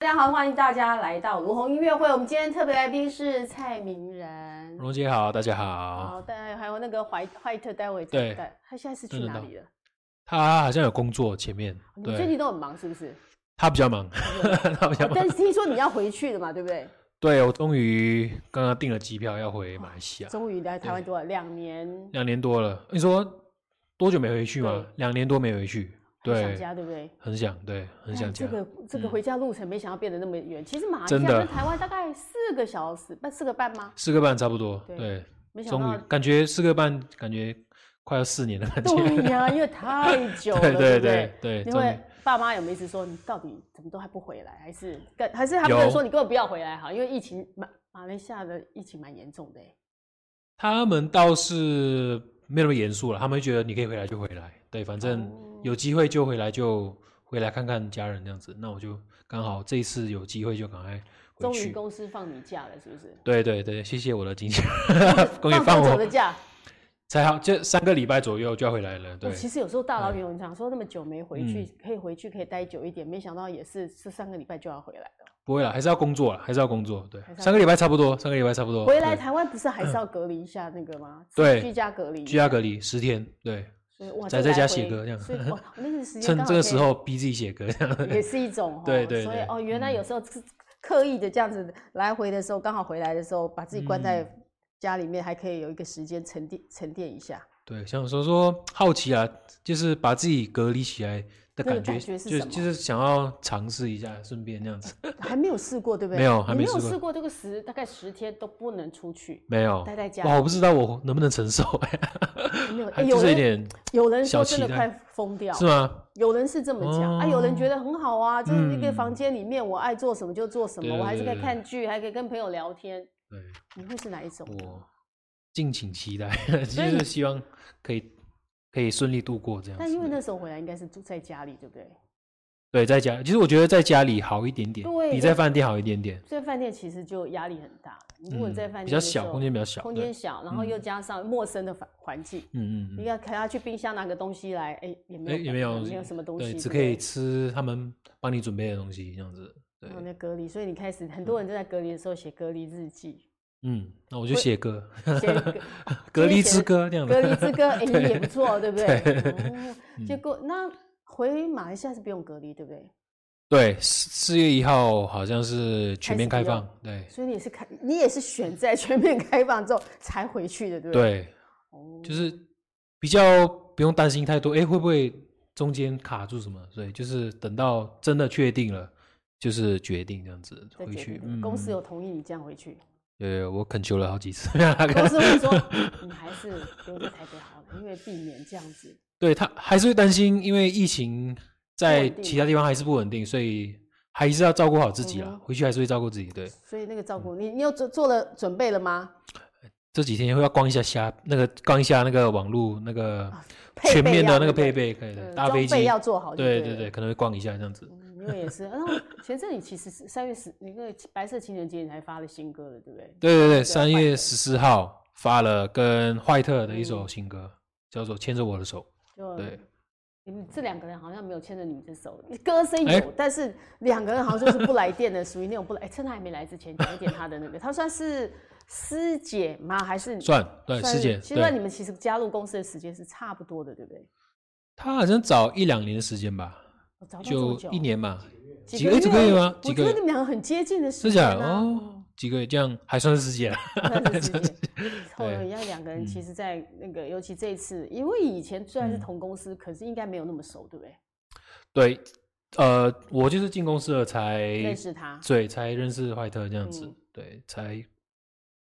大家好，欢迎大家来到卢红音乐会。我们今天特别来宾是蔡明仁。荣姐好，大家好。好，大家还有那个怀怀特，待会对，他现在是去哪里了？他好像有工作，前面。你最近都很忙，是不是？他比较忙，他比较忙。但是听说你要回去了嘛，对不对？对，我终于刚刚订了机票，要回马来西亚。终于来台湾多了两年。两年多了，你说多久没回去吗？两年多没回去。对，想家对不对？很想，对，很想家。这个这个回家路程没想到变得那么远。其实马来西亚跟台湾大概四个小时，半四个半吗？四个半差不多。对，没想到感觉四个半，感觉快要四年的感觉。对呀，因为太久了，对对对对。因为爸妈有没有一直说你到底怎么都还不回来？还是还是他们说你根本不要回来哈？因为疫情马马来西亚的疫情蛮严重的。他们倒是没那么严肃了，他们会觉得你可以回来就回来，对，反正。有机会就回来，就回来看看家人这样子。那我就刚好这一次有机会就赶快。终于公司放你假了，是不是？对对对，谢谢我的经纪人，恭喜放我的假。才好，就三个礼拜左右就要回来了。对，其实有时候大老远，我常说那么久没回去，可以回去可以待久一点，没想到也是是三个礼拜就要回来了。不会了，还是要工作了，还是要工作。对，三个礼拜差不多，三个礼拜差不多。回来台湾不是还是要隔离一下那个吗？对，居家隔离，居家隔离十天，对。在在家写歌这样，趁这个时候逼自己写歌这样，也是一种。对对。所以哦，原来有时候是刻意的这样子来回的时候，刚好回来的时候，把自己关在家里面，还可以有一个时间沉淀沉淀一下。对，像说说好奇啊，就是把自己隔离起来。感觉是就就是想要尝试一下，顺便那样子。还没有试过，对不对？没有，还没有试过这个十大概十天都不能出去，没有待在家。哇，我不知道我能不能承受哎。没有，有点有人说真的快疯掉，是吗？有人是这么讲啊，有人觉得很好啊，就是一个房间里面，我爱做什么就做什么，我还是可以看剧，还可以跟朋友聊天。对，你会是哪一种？我敬请期待，其实希望可以。可以顺利度过这样，但因为那时候回来应该是住在家里，对不对？对，在家。其实我觉得在家里好一点点，对，比在饭店好一点点。在饭店其实就压力很大，如果在饭店比较小，空间比较小，空间小，然后又加上陌生的环环境，嗯嗯，你要可能要去冰箱拿个东西来，哎，也没有，也没有，没有什么东西，只可以吃他们帮你准备的东西，这样子。对，那隔离，所以你开始很多人都在隔离的时候写隔离日记。嗯，那我就写歌，写歌，隔离之歌这样子。隔离之歌，哎，也不错，对不对？结果那回马来西亚是不用隔离，对不对？对，四月一号好像是全面开放，对。所以你也是开，你也是选在全面开放之后才回去的，对不对？对，就是比较不用担心太多，哎，会不会中间卡住什么？所以就是等到真的确定了，就是决定这样子回去。公司有同意你这样回去？对，我恳求了好几次。公司会说，你还是留在台北好了，因为避免这样子。对，他还是会担心，因为疫情在其他地方还是不稳定，所以还是要照顾好自己啦。回去还是会照顾自己，对。所以那个照顾你，你有做做了准备了吗？这几天会要逛一下虾，那个逛一下那个网络那个全面的那个配备，可以的。搭飞机要做好。对对对，可能会逛一下这样子。因为也是，然后前阵你其实是三月十那个白色情人节你才发了新歌的，对不对？对对对，三月十四号发了跟坏特的一首新歌，叫做《牵着我的手》。对，你们这两个人好像没有牵着你的手，歌声有，但是两个人好像就是不来电的，属于那种不来。哎，趁他还没来之前讲一点他的那个，他算是师姐吗？还是算对师姐？其实你们其实加入公司的时间是差不多的，对不对？他好像早一两年的时间吧。就一年嘛，几个月？几个月吗？我觉得你们两个很接近的时间。是假哦，几个月这样还算是师姐了。算是师姐。后来人家两个人其实，在那个，尤其这一次，因为以前虽然是同公司，可是应该没有那么熟，对不对？对，呃，我就是进公司了才认识他，对，才认识怀特这样子，对，才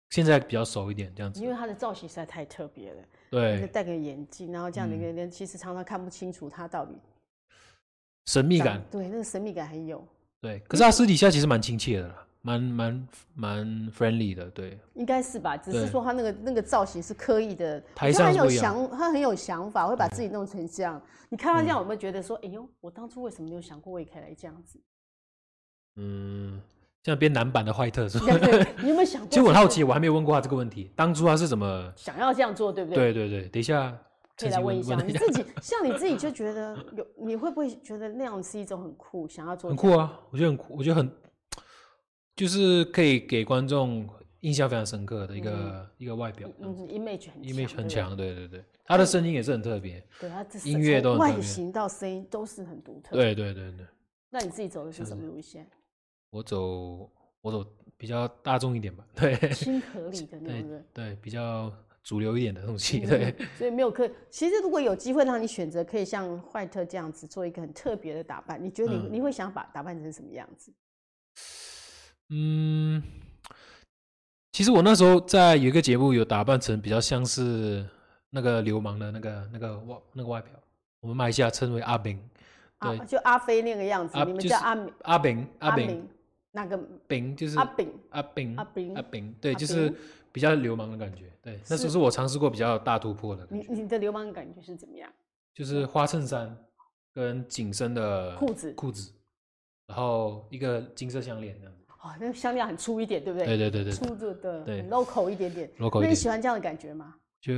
现在比较熟一点这样子。因为他的造型实在太特别了，对，戴个眼镜，然后这样的一个人，其实常常看不清楚他到底。神秘感，对，那个神秘感很有。对，可是他私底下其实蛮亲切的啦，蛮蛮蛮 friendly 的，对。应该是吧，只是说他那个那个造型是刻意的，台上很有想，他很有想法，会把自己弄成这样。你看他这样，有没有觉得说，哎呦，我当初为什么没有想过我也可以来这样子？嗯，像编男版的坏特是吧？你有没有想过？其实我很好奇，我还没有问过他这个问题，当初他是怎么想要这样做，对不对？对对对，等一下。可以来问一下你自己，像你自己就觉得有，你会不会觉得那样是一种很酷，想要做？很酷啊，我觉得很酷，我觉得很就是可以给观众印象非常深刻的一个、嗯、一个外表，嗯，image 很 image 很强，对对对，他的声音也是很特别，对他音乐都很外形到声音都是很独特，对对对对。那你自己走的是什么路线？我走我走比较大众一点吧，对，亲和力的那种，对，对，比较主流一点的东西，对。嗯、所以没有可，其实如果有机会让你选择，可以像坏特这样子做一个很特别的打扮，你觉得你、嗯、你会想把打扮成什么样子？嗯，其实我那时候在有一个节目有打扮成比较像是那个流氓的那个那个外那个外表，我们马来西亚称为阿炳，对，就阿飞那个样子，你们叫阿阿炳阿炳，那个炳就是阿炳。阿炳阿炳。阿炳，对，就是比较流氓的感觉，对，那时候是我尝试过比较大突破的。你你的流氓的感觉是怎么样？就是花衬衫跟紧身的裤子裤子，然后一个金色项链这样。哦，那个项链很粗一点，对不对？对对对对，粗的的，对，local 一点点。local 那你喜欢这样的感觉吗？就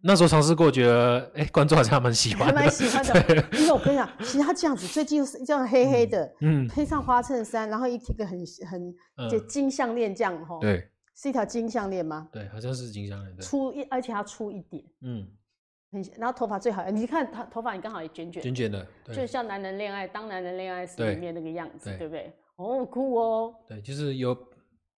那时候尝试过，觉得哎，观众好像蛮喜欢，还蛮喜欢的。因为我跟你讲，其实他这样子，最近是这样黑黑的，嗯，配上花衬衫，然后一个很很就金项链这样，哈，对，是一条金项链吗？对，好像是金项链，粗一，而且它粗一点，嗯，很，然后头发最好，你看他头发，你刚好也卷卷，卷卷的，就像男人恋爱，当男人恋爱时里面那个样子，对不对？哦，酷哦！对，就是有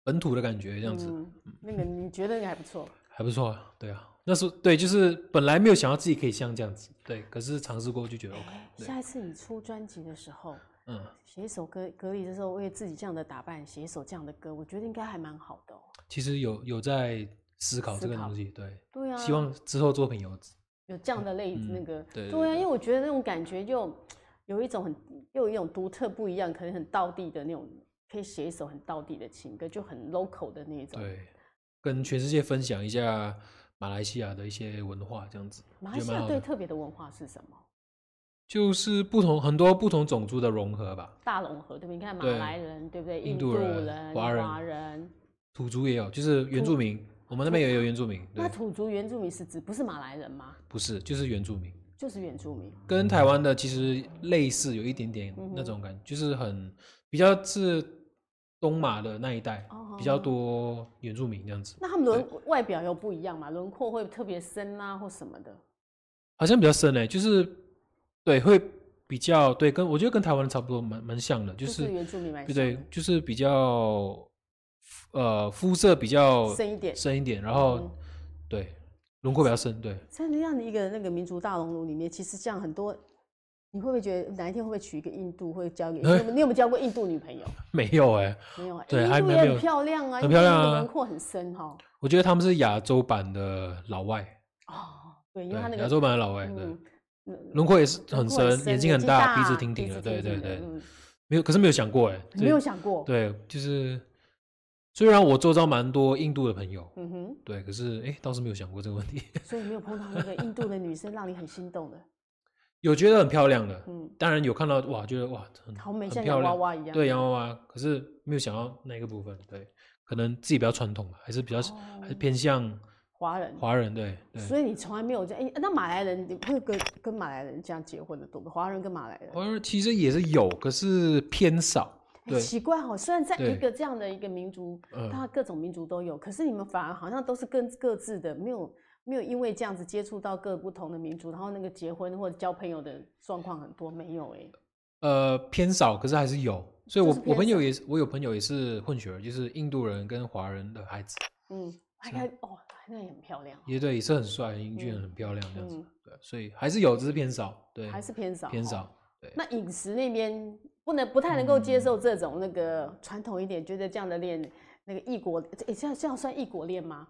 本土的感觉这样子。嗯，那个你觉得你还不错？还不错啊，对啊。那时候对，就是本来没有想到自己可以像这样子，对。可是尝试过就觉得 OK。下一次你出专辑的时候，嗯，写一首歌，隔离的时候为自己这样的打扮写一首这样的歌，我觉得应该还蛮好的哦。其实有有在思考这个东西，对。对啊。希望之后作品有有这样的类那个，对对啊，因为我觉得那种感觉就。有一种很，又有一种独特不一样，可能很道地的那种，可以写一首很道地的情歌，就很 local 的那种。对，跟全世界分享一下马来西亚的一些文化，这样子。马来西亚最特别的文化是什么？就是不同很多不同种族的融合吧。大融合，对不对？你看马来人，对，对不对？印度人、华人、土族也有，就是原住民。我们那边也有原住民。那土族原住民是指不是马来人吗？不是，就是原住民。就是原住民，跟台湾的其实类似，有一点点那种感觉，嗯、就是很比较是东马的那一带，哦、比较多原住民这样子。那他们的外表又不一样嘛？轮廓会特别深啊，或什么的？好像比较深诶、欸，就是对，会比较对，跟我觉得跟台湾差不多，蛮蛮像的，就是，就是原住民对对，就是比较呃肤色比较深一点，深一点，然后、嗯、对。轮廓比较深，对。在那样的一个那个民族大熔炉里面，其实这样很多，你会不会觉得哪一天会不会娶一个印度，会交给你？你有没有交过印度女朋友？没有哎，没有。对，印度也很漂亮啊，很漂亮啊，轮廓很深哈。我觉得他们是亚洲版的老外。哦，对，因为他那个亚洲版的老外，对，轮廓也是很深，眼睛很大，鼻子挺挺的，对对对。没有，可是没有想过哎，没有想过。对，就是。虽然我周遭蛮多印度的朋友，嗯哼，对，可是哎，倒是没有想过这个问题。所以没有碰到那个印度的女生让你很心动的？有觉得很漂亮的，嗯，当然有看到哇，觉得哇，很好美，像洋娃娃一样。对，洋娃娃，可是没有想到那个部分。对，可能自己比较传统，还是比较还是偏向华人。华人对，所以你从来没有这样。哎，那马来人你会跟跟马来人这样结婚的多吗？华人跟马来人？华人其实也是有，可是偏少。很奇怪哈，虽然在一个这样的一个民族，它各种民族都有，可是你们反而好像都是各各自的，没有没有因为这样子接触到各不同的民族，然后那个结婚或者交朋友的状况很多没有哎。呃，偏少，可是还是有，所以我我朋友也是，我有朋友也是混血儿，就是印度人跟华人的孩子。嗯，还看哦，那也很漂亮。也对，也是很帅、很英俊、很漂亮这样子。对，所以还是有，只是偏少。对，还是偏少，偏少。对，那饮食那边。不能不太能够接受这种那个传统一点，嗯、觉得这样的恋那个异国，诶，这样这样算异国恋吗？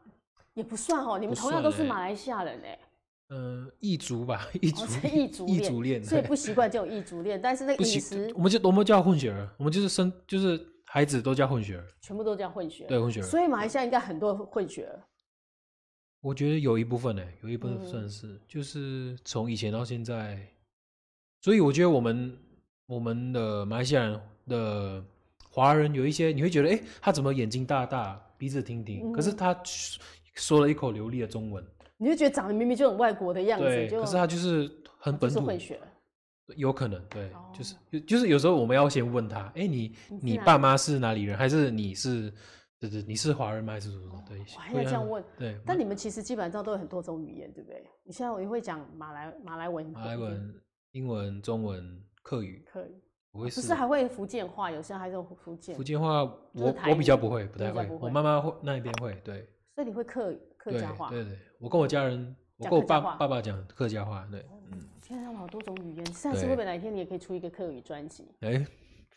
也不算哦，你们同样都是马来西亚人哎。嗯，异族吧，异族，异族恋，异族恋，所以不习惯这种异族恋。但是那个饮食，我们就我们叫混血儿，我们就是生就是孩子都叫混血儿，全部都叫混血儿，对混血儿。所以马来西亚应该很多混血儿。我觉得有一部分呢，有一部分算是，嗯、就是从以前到现在，所以我觉得我们。我们的马来西亚人的华人有一些，你会觉得，哎，他怎么眼睛大大，鼻子挺挺，嗯、可是他说了一口流利的中文，你就觉得长得明明就很外国的样子，对，可是他就是很本土，有可能，对，哦、就是就是有时候我们要先问他，哎、欸，你你爸妈是哪里人，还是你是，对对，你是华人吗？还是什么？对，我还要这样问。对，但你们其实基本上都有很多种语言，对不对？你现在也会讲马来马来文、马来文、英文、中文、客语、客语，我会是，不是还会福建话？有些还是福建。福建话，我我比较不会，不太会。我妈妈会那一边会，对。所以你会客客家话？对对，我跟我家人，我跟我爸爸爸讲客家话，对，嗯。现在有好多种语言，下次会不会哪一天你也可以出一个客语专辑？哎，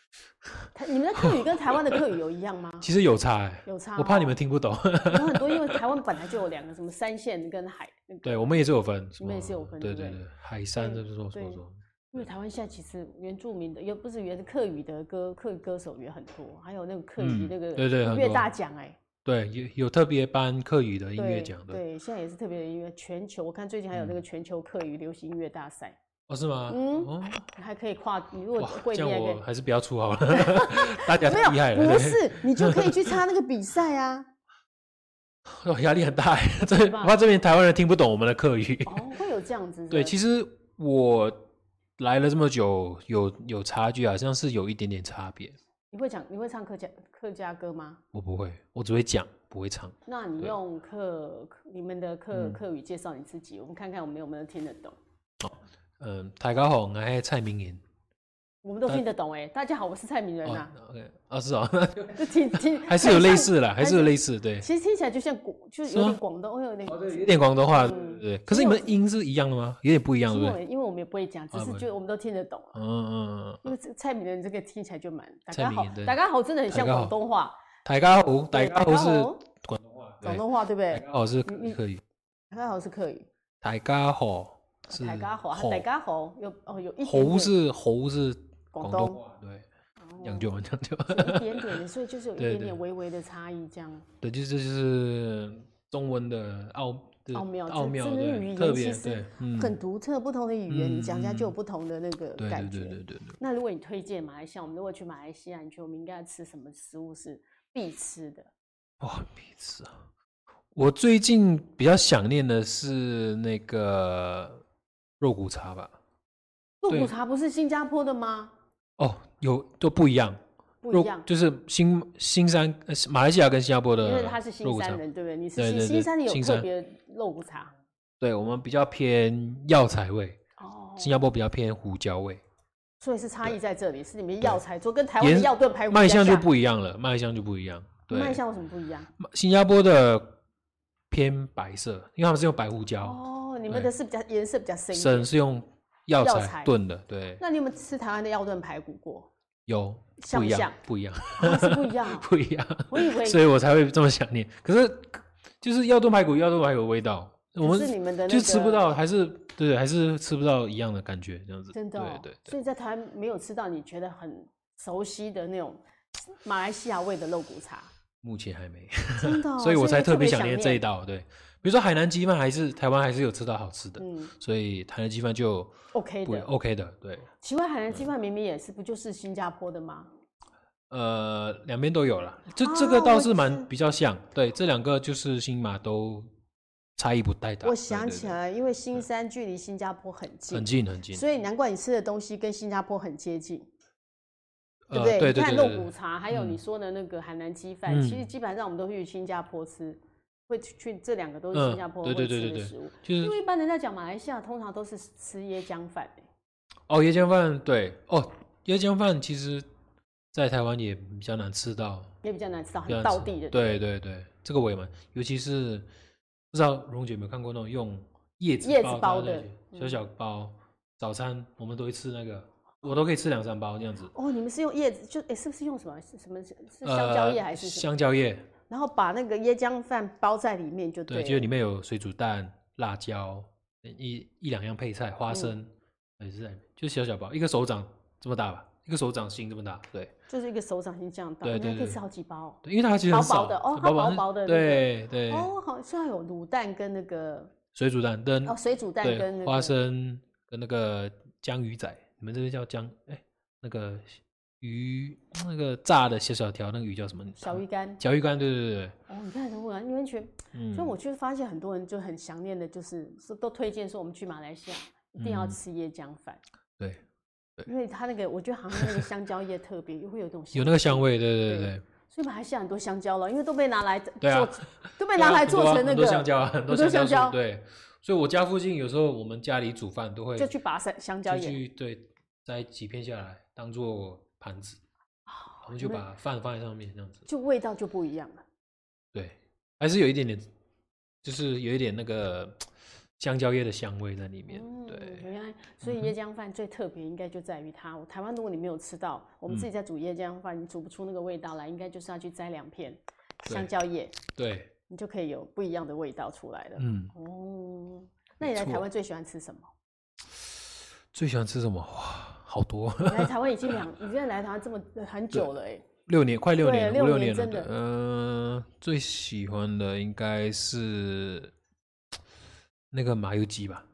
你们的客语跟台湾的客语有一样吗？其实有差，哎，有差。我怕你们听不懂。有很多，因为台湾本来就有两个，什么山线跟海。对，我们也是有分。我们也是有分，对对对，海山就是说说说。因为台湾现在其实原住民的，又不是原是客语的歌，客语歌手也很多，还有那个客语那个对对音乐大奖，哎。对，有有特别颁客语的音乐奖的。对，现在也是特别的音乐，全球我看最近还有那个全球客语流行音乐大赛。哦，是吗？嗯，你还可以跨，你如果会，这样我还是不要出好了，大家太厉害了。不是，你就可以去参那个比赛啊。哦，压力很大，这我怕这边台湾人听不懂我们的客语。哦，会有这样子。对，其实我来了这么久，有有差距，好像是有一点点差别。你会讲？你会唱客家客家歌吗？我不会，我只会讲，不会唱。那你用客你们的客客语介绍你自己，我们看看我们有没有听得懂。嗯，大家好，我是蔡明仁。我们都听得懂哎，大家好，我是蔡明仁呐。OK，啊是啊，就听听，还是有类似啦，还是有类似，对。其实听起来就像广，就是有点广东，有点有点广东话，对。可是你们音是一样的吗？有点不一样，对不对？因为我们也不会讲，只是就我们都听得懂。嗯嗯嗯。因为蔡明仁这个听起来就蛮，大家好，大家好，真的很像广东话。大家好，大家好是广东话，广东话对不对？大家好是客语，大家好是客语，大家好。大家好，大家好，有哦有一猴是猴是广东话，对，讲究讲究，一点点，所以就是有一 点点微微的差异，这样。对，就是就是中文的奥奥妙，奥妙的语言特别对，很独特，不同的语言你讲起来就有不同的那个感觉。对对对。那如果你推荐马来西亚，我们如果去马来西亚，你觉得我们应该要吃什么食物是必吃的？哇，必吃啊！我最近比较想念的是那个。肉骨茶吧，肉骨茶不是新加坡的吗？哦，有都不一样，不一样，就是新新山马来西亚跟新加坡的，因为他是新山人，对不对？你是新山，你有特别肉骨茶？对，我们比较偏药材味，哦，新加坡比较偏胡椒味，所以是差异在这里，是你们药材做跟台湾的药炖排骨卖相就不一样了，卖相就不一样，对，卖相有什么不一样？新加坡的偏白色，因为他们是用白胡椒。哦你们的是比较颜色比较深，深是用药材炖的，对。那你有没有吃台湾的药炖排骨过？有，不一样，不一样，是不一样，不一样。我以为，所以我才会这么想念。可是，就是药炖排骨，药炖排骨味道，我们是你们的，就吃不到，还是对，还是吃不到一样的感觉，这样子。真的，对对。所以在台湾没有吃到你觉得很熟悉的那种马来西亚味的肉骨茶。目前还没，真的，所以我才特别想念这一道，对。比如说海南鸡饭还是台湾还是有吃到好吃的，嗯，所以海南鸡饭就 OK 的，OK 的，对。奇怪，海南鸡饭明明也是不就是新加坡的吗？呃，两边都有了，这这个倒是蛮比较像，对，这两个就是新马都差异不太大。我想起来，因为新山距离新加坡很近，很近很近，所以难怪你吃的东西跟新加坡很接近，对不对？你看肉骨茶，还有你说的那个海南鸡饭，其实基本上我们都会去新加坡吃。会去这两个都是新加坡会吃的食物，就是因为一般人在讲马来西亚，通常都是吃椰浆饭。哦，椰浆饭对哦，椰浆饭其实，在台湾也比较难吃到，也比较难吃到，很道地的。对对对，这个我也蛮，尤其是不知道蓉姐有没有看过那种用叶子叶子包的小小包，早餐我们都会吃那个，我都可以吃两三包这样子。哦，你们是用叶子，就哎，是不是用什么？是什么？是香蕉叶还是香蕉叶？然后把那个椰浆饭包在里面就对，对，就里面有水煮蛋、辣椒，一一两样配菜，花生，也是在，就小小包，一个手掌这么大吧，一个手掌心这么大，对，就是一个手掌心这样大，对对，可以吃好几包，对，因为它其实薄薄的哦，它薄薄的，对对，哦，好像有卤蛋跟那个水煮蛋跟哦，水煮蛋跟花生跟那个江鱼仔，你们这边叫江哎那个。鱼那个炸的小小条，那个鱼叫什么？小鱼干。小鱼干，对对对。哦，你看什么？你完全，嗯，所以我就发现很多人就很想念的，就是说都推荐说我们去马来西亚一定要吃椰浆饭。对，因为它那个，我觉得好像那个香蕉叶特别，又会有一种有那个香味，对对对，对。所以马来西亚很多香蕉了，因为都被拿来做，啊、都被拿来做成那个、啊、很多香蕉啊，很多香蕉。对，所以我家附近有时候我们家里煮饭都会就去拔香香蕉叶，对，摘几片下来当做盘子，我们就把饭放在上面，这样子就味道就不一样了。对，还是有一点点，就是有一点那个。香蕉叶的香味在里面，嗯、对，原来所以椰浆饭最特别应该就在于它。嗯、台湾如果你没有吃到，我们自己在煮椰浆饭，你煮不出那个味道来，应该就是要去摘两片香蕉叶，对，你就可以有不一样的味道出来了。嗯，哦，那你来台湾最喜欢吃什么？最喜欢吃什么？哇，好多！你来台湾已经 两，你现在来台湾这么很久了，哎，六年，快六年，六六年了，真的。嗯、呃，最喜欢的应该是。那个麻油鸡吧，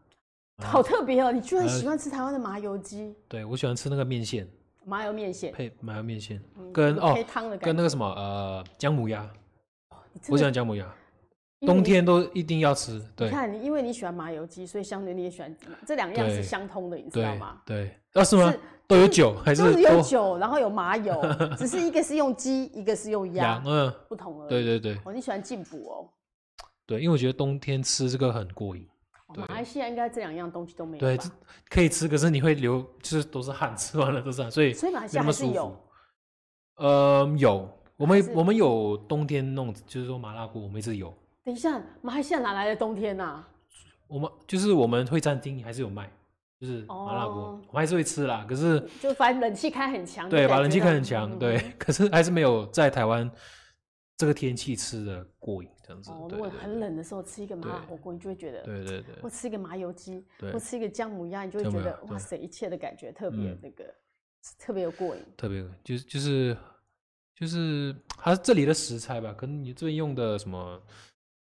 好特别哦！你居然喜欢吃台湾的麻油鸡？对，我喜欢吃那个面线，麻油面线配麻油面线，跟哦跟那个什么呃姜母鸭，我喜欢姜母鸭，冬天都一定要吃。对，你看你因为你喜欢麻油鸡，所以相对你也喜欢这两样是相通的，你知道吗？对，啊是吗？都有酒还是都有酒，然后有麻油，只是一个是用鸡，一个是用鸭，嗯，不同而已。对对对，哦，你喜欢进补哦。对，因为我觉得冬天吃这个很过瘾。马来西亚应该这两样东西都没有。对，可以吃，可是你会流，就是都是汗，吃完了都是汗，所以所以马来西亚还是有。呃，有，我们我们有冬天弄，就是说麻辣锅，我们一直有。等一下，马来西亚哪来的冬天呐？我们就是我们会餐厅还是有卖，就是麻辣锅，我们还是会吃啦。可是就反正冷气开很强，对，把冷气开很强，对，可是还是没有在台湾。这个天气吃的过瘾，这样子。哦，如果很冷的时候吃一个麻辣火锅，你就会觉得，对对对。或吃一个麻油鸡，或吃一个姜母鸭，你就会觉得哇塞，一切的感觉特别那个，特别有过瘾。特别就是就是就是它这里的食材吧，可能你这边用的什么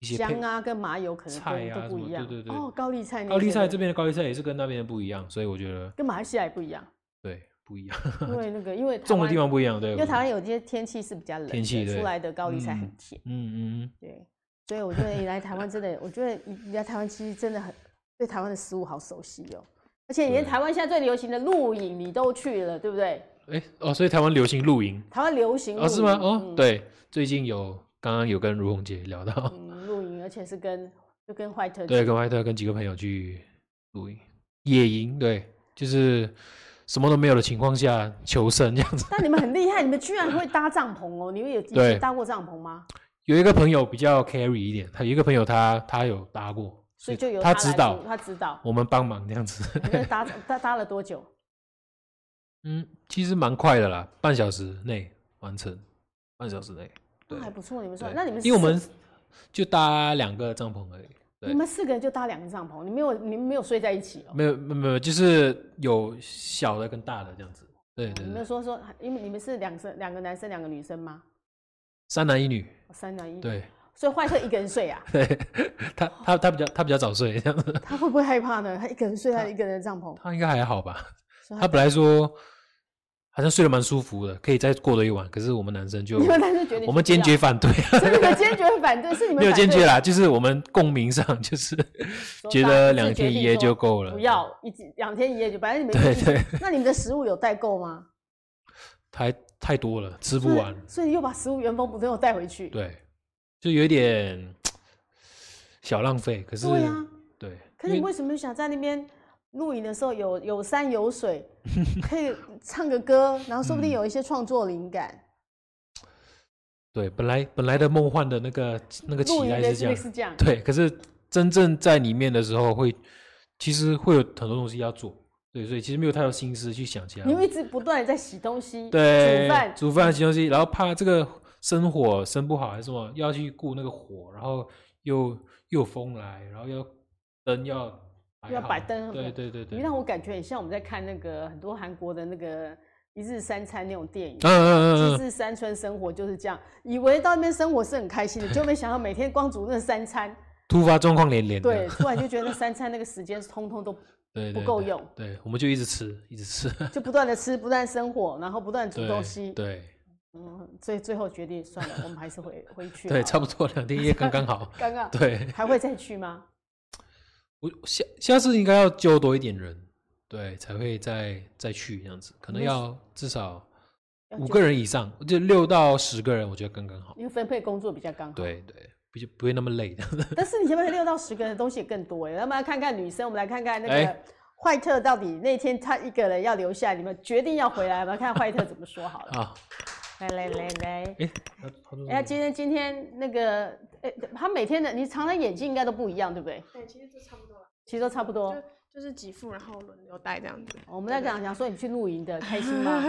一些姜啊，跟麻油可能菜啊都不一样。对对对。哦，高丽菜。高丽菜这边的高丽菜也是跟那边的不一样，所以我觉得跟马来西亚也不一样。对。不一样，因为那个，因为 种的地方不一样，对。因为台湾有些天气是比较冷，天气出来的高丽菜很甜，嗯嗯，对。所以我觉得你来台湾真的，我觉得你来台湾其实真的很对台湾的食物好熟悉哦。而且连台湾现在最流行的露营你都去了，对不对？哎哦，所以台湾流行露营，台湾流行哦是吗？哦，对，最近有刚刚有跟如红姐聊到，嗯，露营，而且是跟就跟坏特，对，跟怀特跟几个朋友去露营野营，对，就是。什么都没有的情况下求生这样子，但你们很厉害，你们居然会搭帐篷哦！你们有有搭过帐篷吗？有一个朋友比较 carry 一点，他有一个朋友他他有搭过，所以就有他，他知道，他指导我们帮忙这样子。你们搭 搭搭了多久？嗯，其实蛮快的啦，半小时内完成，半小时内，那还不错。你们说，那你们因为我们就搭两个帐篷而已。你们四个人就搭两个帐篷，你没有你们没有睡在一起哦？没有没有没有，就是有小的跟大的这样子。对对，对。你们说说，因为你们是两生两个男生两个女生吗？三男一女。三男一女。对。所以坏特一个人睡啊？对。他他他比较他比较早睡这样子。他会不会害怕呢？他一个人睡在一个人的帐篷？他应该还好吧？他本来说。好像睡得蛮舒服的，可以再过了一晚。可是我们男生就，你们男生决定，我们坚决反对。所以你们坚决反对，是你们 没有坚决啦，就是我们共鸣上就是觉得两天一夜就够了。不要一两天一夜就，反正你们对对。那你们的食物有带够吗？太太多了，吃不完。所以又把食物原封不动带回去。对，就有一点 小浪费。可是对呀，对。可是你为什么想在那边？露营的时候有有山有水，可以唱个歌，然后说不定有一些创作灵感。嗯、对，本来本来的梦幻的那个那个期待是这样，是这样。对，可是真正在里面的时候会，会其实会有很多东西要做。对，所以其实没有太多心思去想其他。你会一直不断的在洗东西，对，煮饭，煮饭洗东西，然后怕这个生火生不好还是什么，要去顾那个火，然后又又风来，然后要灯要。要摆灯，对对对对，你让我感觉很像我们在看那个很多韩国的那个一日三餐那种电影，嗯嗯嗯，一日三餐生活就是这样，以为到那边生活是很开心的，就没想到每天光煮那三餐，突发状况连连，对，突然就觉得那三餐那个时间通通都 不够用，对，我们就一直吃，一直吃，就不断的吃，不断生火，然后不断煮东西，对，嗯，所以最后决定算了，我们还是回回去，对，差不多两天一夜刚刚好，刚刚，对，还会再去吗？我下下次应该要揪多一点人，对，才会再再去这样子，可能要至少五个人以上，就六到十个人，我觉得刚刚好。因为分配工作比较刚好。对对，比较不会那么累的。但是你前面 六到十个人的东西也更多哎，那么来看看女生，我们来看看那个坏特到底那天他一个人要留下，你们决定要回来，我们来看坏特怎么说好了。好。来来来来，哎，哎，今天今天那个，哎，他每天的你常常眼镜应该都不一样，对不对？对，其实都差不多了。其实都差不多，就就是几副，然后轮流戴这样子。我们在讲讲说你去露营的开心 吗？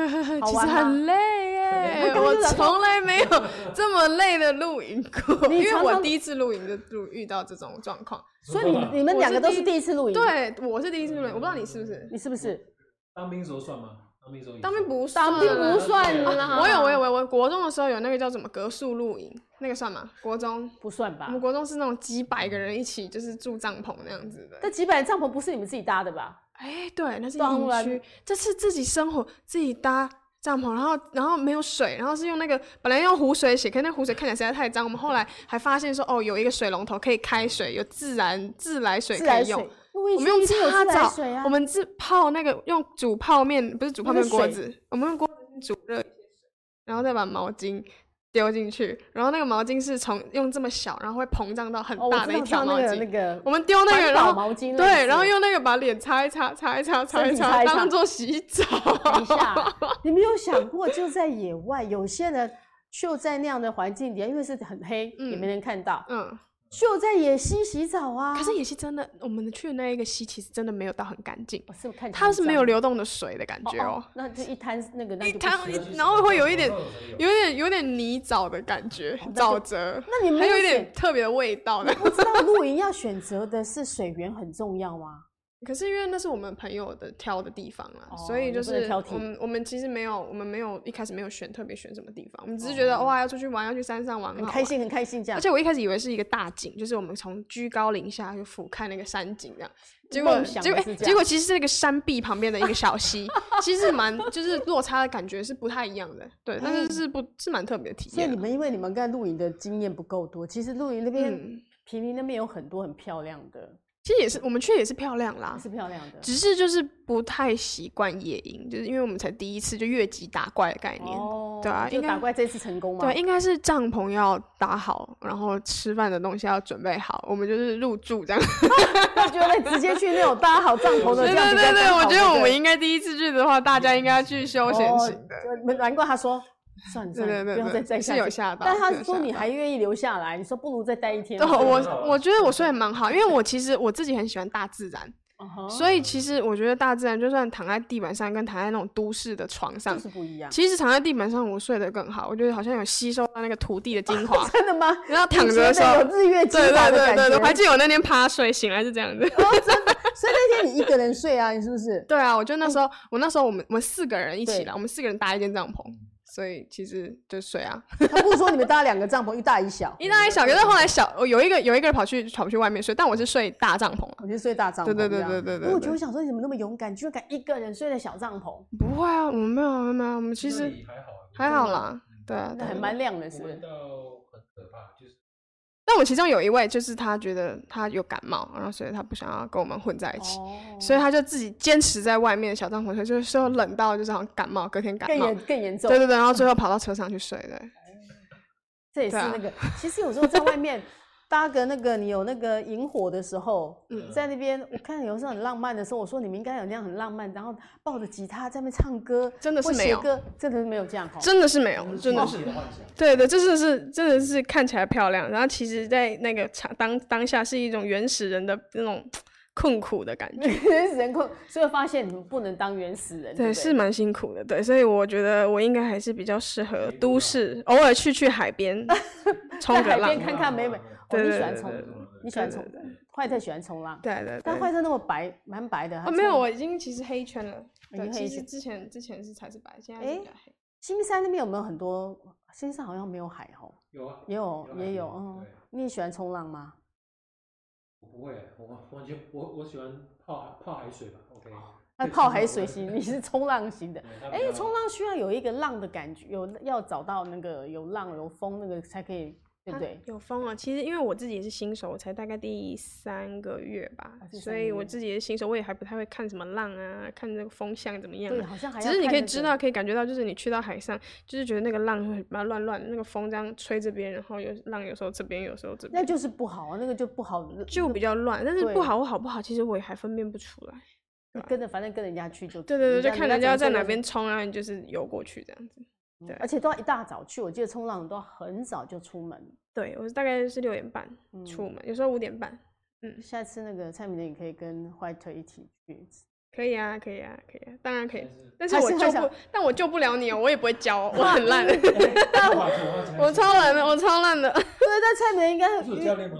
其实很累耶，我从来没有这么累的露营过，因为我第一次露营就露遇到这种状况。所以你你们两个都是第一次露营？对，我是第一次露营，我不知道你是不是？你是不是？当兵时候算吗？当兵不算，当兵不算。我有，我有，我我国中的时候有那个叫什么格数露营，那个算吗？国中不算吧？我们国中是那种几百个人一起，就是住帐篷那样子的。那几百个帐篷不是你们自己搭的吧？哎、欸，对，那是营区。这是自己生活，自己搭帐篷，然后然后没有水，然后是用那个本来用湖水洗，可是那湖水看起来实在太脏。我们后来还发现说，哦，有一个水龙头可以开水，有自然自来水可以用。我们用擦澡，啊、我们是泡那个用煮泡面，不是煮泡面锅子，我们用锅子煮热一些水，然后再把毛巾丢进去，然后那个毛巾是从用这么小，然后会膨胀到很大的一条毛巾。哦、那个我们丢那个，然后毛巾对，然后用那个把脸擦一擦，擦一擦，擦一擦，当做洗澡。等一下，你没有想过就在野外，有些人就在那样的环境底下，因为是很黑，嗯、也没人看到。嗯。就在野溪洗澡啊！可是野溪真的，我们去的那一个溪其实真的没有到很干净，它是没有流动的水的感觉哦。那这一滩那个那一滩，然后会有一点，有点有点泥沼的感觉，沼泽。那你们还有一点特别的味道呢。不知道露营要选择的是水源很重要吗？可是因为那是我们朋友的挑的地方啊，所以就是我们我们其实没有，我们没有一开始没有选特别选什么地方，我们只是觉得哇要出去玩，要去山上玩，很开心很开心这样。而且我一开始以为是一个大景，就是我们从居高临下就俯瞰那个山景这样，结果结果结果其实是那个山壁旁边的一个小溪，其实蛮就是落差的感觉是不太一样的，对，但是是不是蛮特别的体验。所以你们因为你们在露营的经验不够多，其实露营那边平林那边有很多很漂亮的。其实也是，我们去也是漂亮啦，是漂亮的，只是就是不太习惯野营，就是因为我们才第一次就越级打怪的概念，哦、对啊，应该打怪这次成功吗？对，应该是帐篷要搭好，然后吃饭的东西要准备好，我们就是入住这样。我觉得直接去那种搭好帐篷的，对对对对，我觉得我们应该第一次去的话，大家应该要去休闲型的。难怪他说。算了算了，不要再再下去。但他说你还愿意留下来，你说不如再待一天。我我觉得我睡得蛮好，因为我其实我自己很喜欢大自然，所以其实我觉得大自然就算躺在地板上，跟躺在那种都市的床上是不一样。其实躺在地板上我睡得更好，我觉得好像有吸收到那个土地的精华。真的吗？然后躺着的时候有日月精华的感觉。对对对对，我还记得我那天趴睡醒来是这样子。所以那天你一个人睡啊？你是不是？对啊，我就那时候我那时候我们我们四个人一起来，我们四个人搭一间帐篷。所以其实就睡啊，他不是说你们搭两个帐篷，一大一小，一大一小。可是后来小，有一个有一个人跑去跑去外面睡，但我是睡大帐篷，我是睡大帐篷。对对对对对对。我就想说，你怎么那么勇敢，居然敢一个人睡在小帐篷？不会啊，我们没有没有，我们其实还好还好啦，对啊，还蛮亮的，是不是？但我其中有一位，就是他觉得他有感冒，然后所以他不想要跟我们混在一起，哦、所以他就自己坚持在外面小帐篷睡，就是说冷到就是好像感冒，隔天感冒更严更严重。对对对，然后最后跑到车上去睡，的。这也是那个，啊、其实有时候在外面。搭个那个，你有那个萤火的时候，嗯、在那边我看有时候很浪漫的时候，我说你们应该有那样很浪漫，然后抱着吉他在那边唱歌，真的是没有，真的是没有这样，真的是没有，真的是，对对，真的是真的是看起来漂亮，然后其实，在那个场当当下是一种原始人的那种困苦的感觉，原始人困，所以发现你们不能当原始人，对，对，是蛮辛苦的，对，所以我觉得我应该还是比较适合都市，偶尔去去海边，冲个浪，海边看看美美。对，你喜欢冲，你喜欢冲，坏特喜欢冲浪。对对。但坏特那么白，蛮白的。哦，没有，我已经其实黑圈了。对，其实之前之前是才是白，现在是比较黑。新山那边有没有很多？新山好像没有海哦。有啊。也有也有，嗯。你喜欢冲浪吗？我不会，我完全我我喜欢泡泡海水吧。OK。那泡海水型，你是冲浪型的。哎，冲浪需要有一个浪的感觉，有要找到那个有浪有风那个才可以。对不对？有风啊！其实因为我自己也是新手，我才大概第三个月吧，所以我自己也是新手，我也还不太会看什么浪啊，看这个风向怎么样。对，好像还只是你可以知道，可以感觉到，就是你去到海上，就是觉得那个浪会蛮乱乱，那个风这样吹这边，然后有浪，有时候这边，有时候这边。那就是不好啊，那个就不好，就比较乱。但是不好或好不好，其实我也还分辨不出来。跟着，反正跟人家去就。对对对，就看人家在哪边冲，然后你就是游过去这样子。对，而且都要一大早去，我记得冲浪都要很早就出门。对，我大概是六点半出门，嗯、有时候五点半。嗯，下次那个蔡明的你可以跟 White 一起去。可以啊，可以啊，可以啊，当然可以。但是我救不，但我救不了你哦，我也不会教，我 很烂。我超烂的，我超烂的。对，但蔡明应该 有教练吗？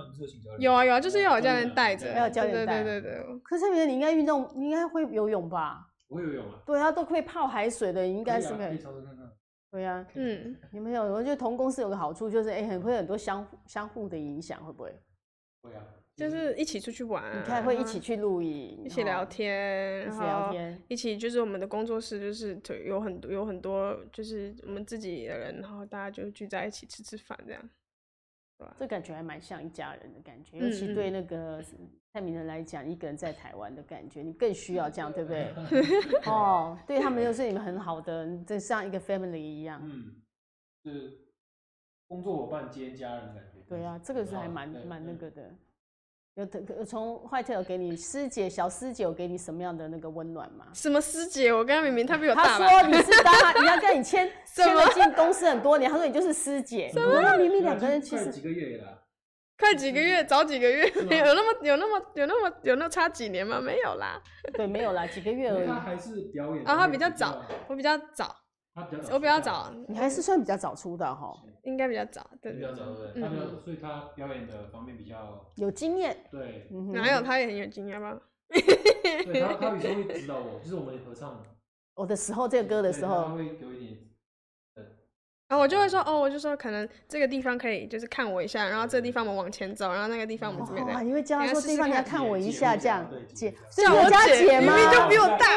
有啊有啊，就是要有教练带着，要有教练带。对对对。可是蔡明，你应该运动，你应该会游泳吧？我会游泳啊。对啊，都会泡海水的，应该是可以。对呀，嗯，有没有？我觉得同公司有个好处就是，哎，很会很多相相互的影响，会不会？会啊，就是一起出去玩，你看会一起去露营，一起聊天，一起聊天，一起就是我们的工作室，就是有很多有很多就是我们自己的人，然后大家就聚在一起吃吃饭这样。这感觉还蛮像一家人的感觉，尤其对那个蔡明人来讲，一个人在台湾的感觉，你更需要这样，对不对？哦，对他们又是你们很好的，就像一个 family 一样。嗯，是工作伙伴兼家人的感觉。对啊，这个是还蛮蛮那个的。有从坏特有给你师姐小师姐有给你什么样的那个温暖吗？什么师姐？我跟他明明他比我大。他说你是他，你要跟你签 签了进公司很多年，他说你就是师姐。我说那明明两个人其实几个月了，快几个月，早几个月，有那么有那么有那么有那么差几年吗？没有啦，对，没有啦，几个月而已。他还是表演啊，他比较早，我比较早。我比较早，你还是算比较早出的哈，应该比较早，对，比较早对，他就所以他表演的方面比较有经验，对，哪有他也很有经验吗？对，他他有时候会指导我，就是我们合唱。我的时候，这个歌的时候，他会给我一点。然后我就会说，哦，我就说可能这个地方可以，就是看我一下，然后这个地方我们往前走，然后那个地方我们这边。哇，你会教他说地方你要看我一下，这样姐，叫我家姐吗？明明就比我大。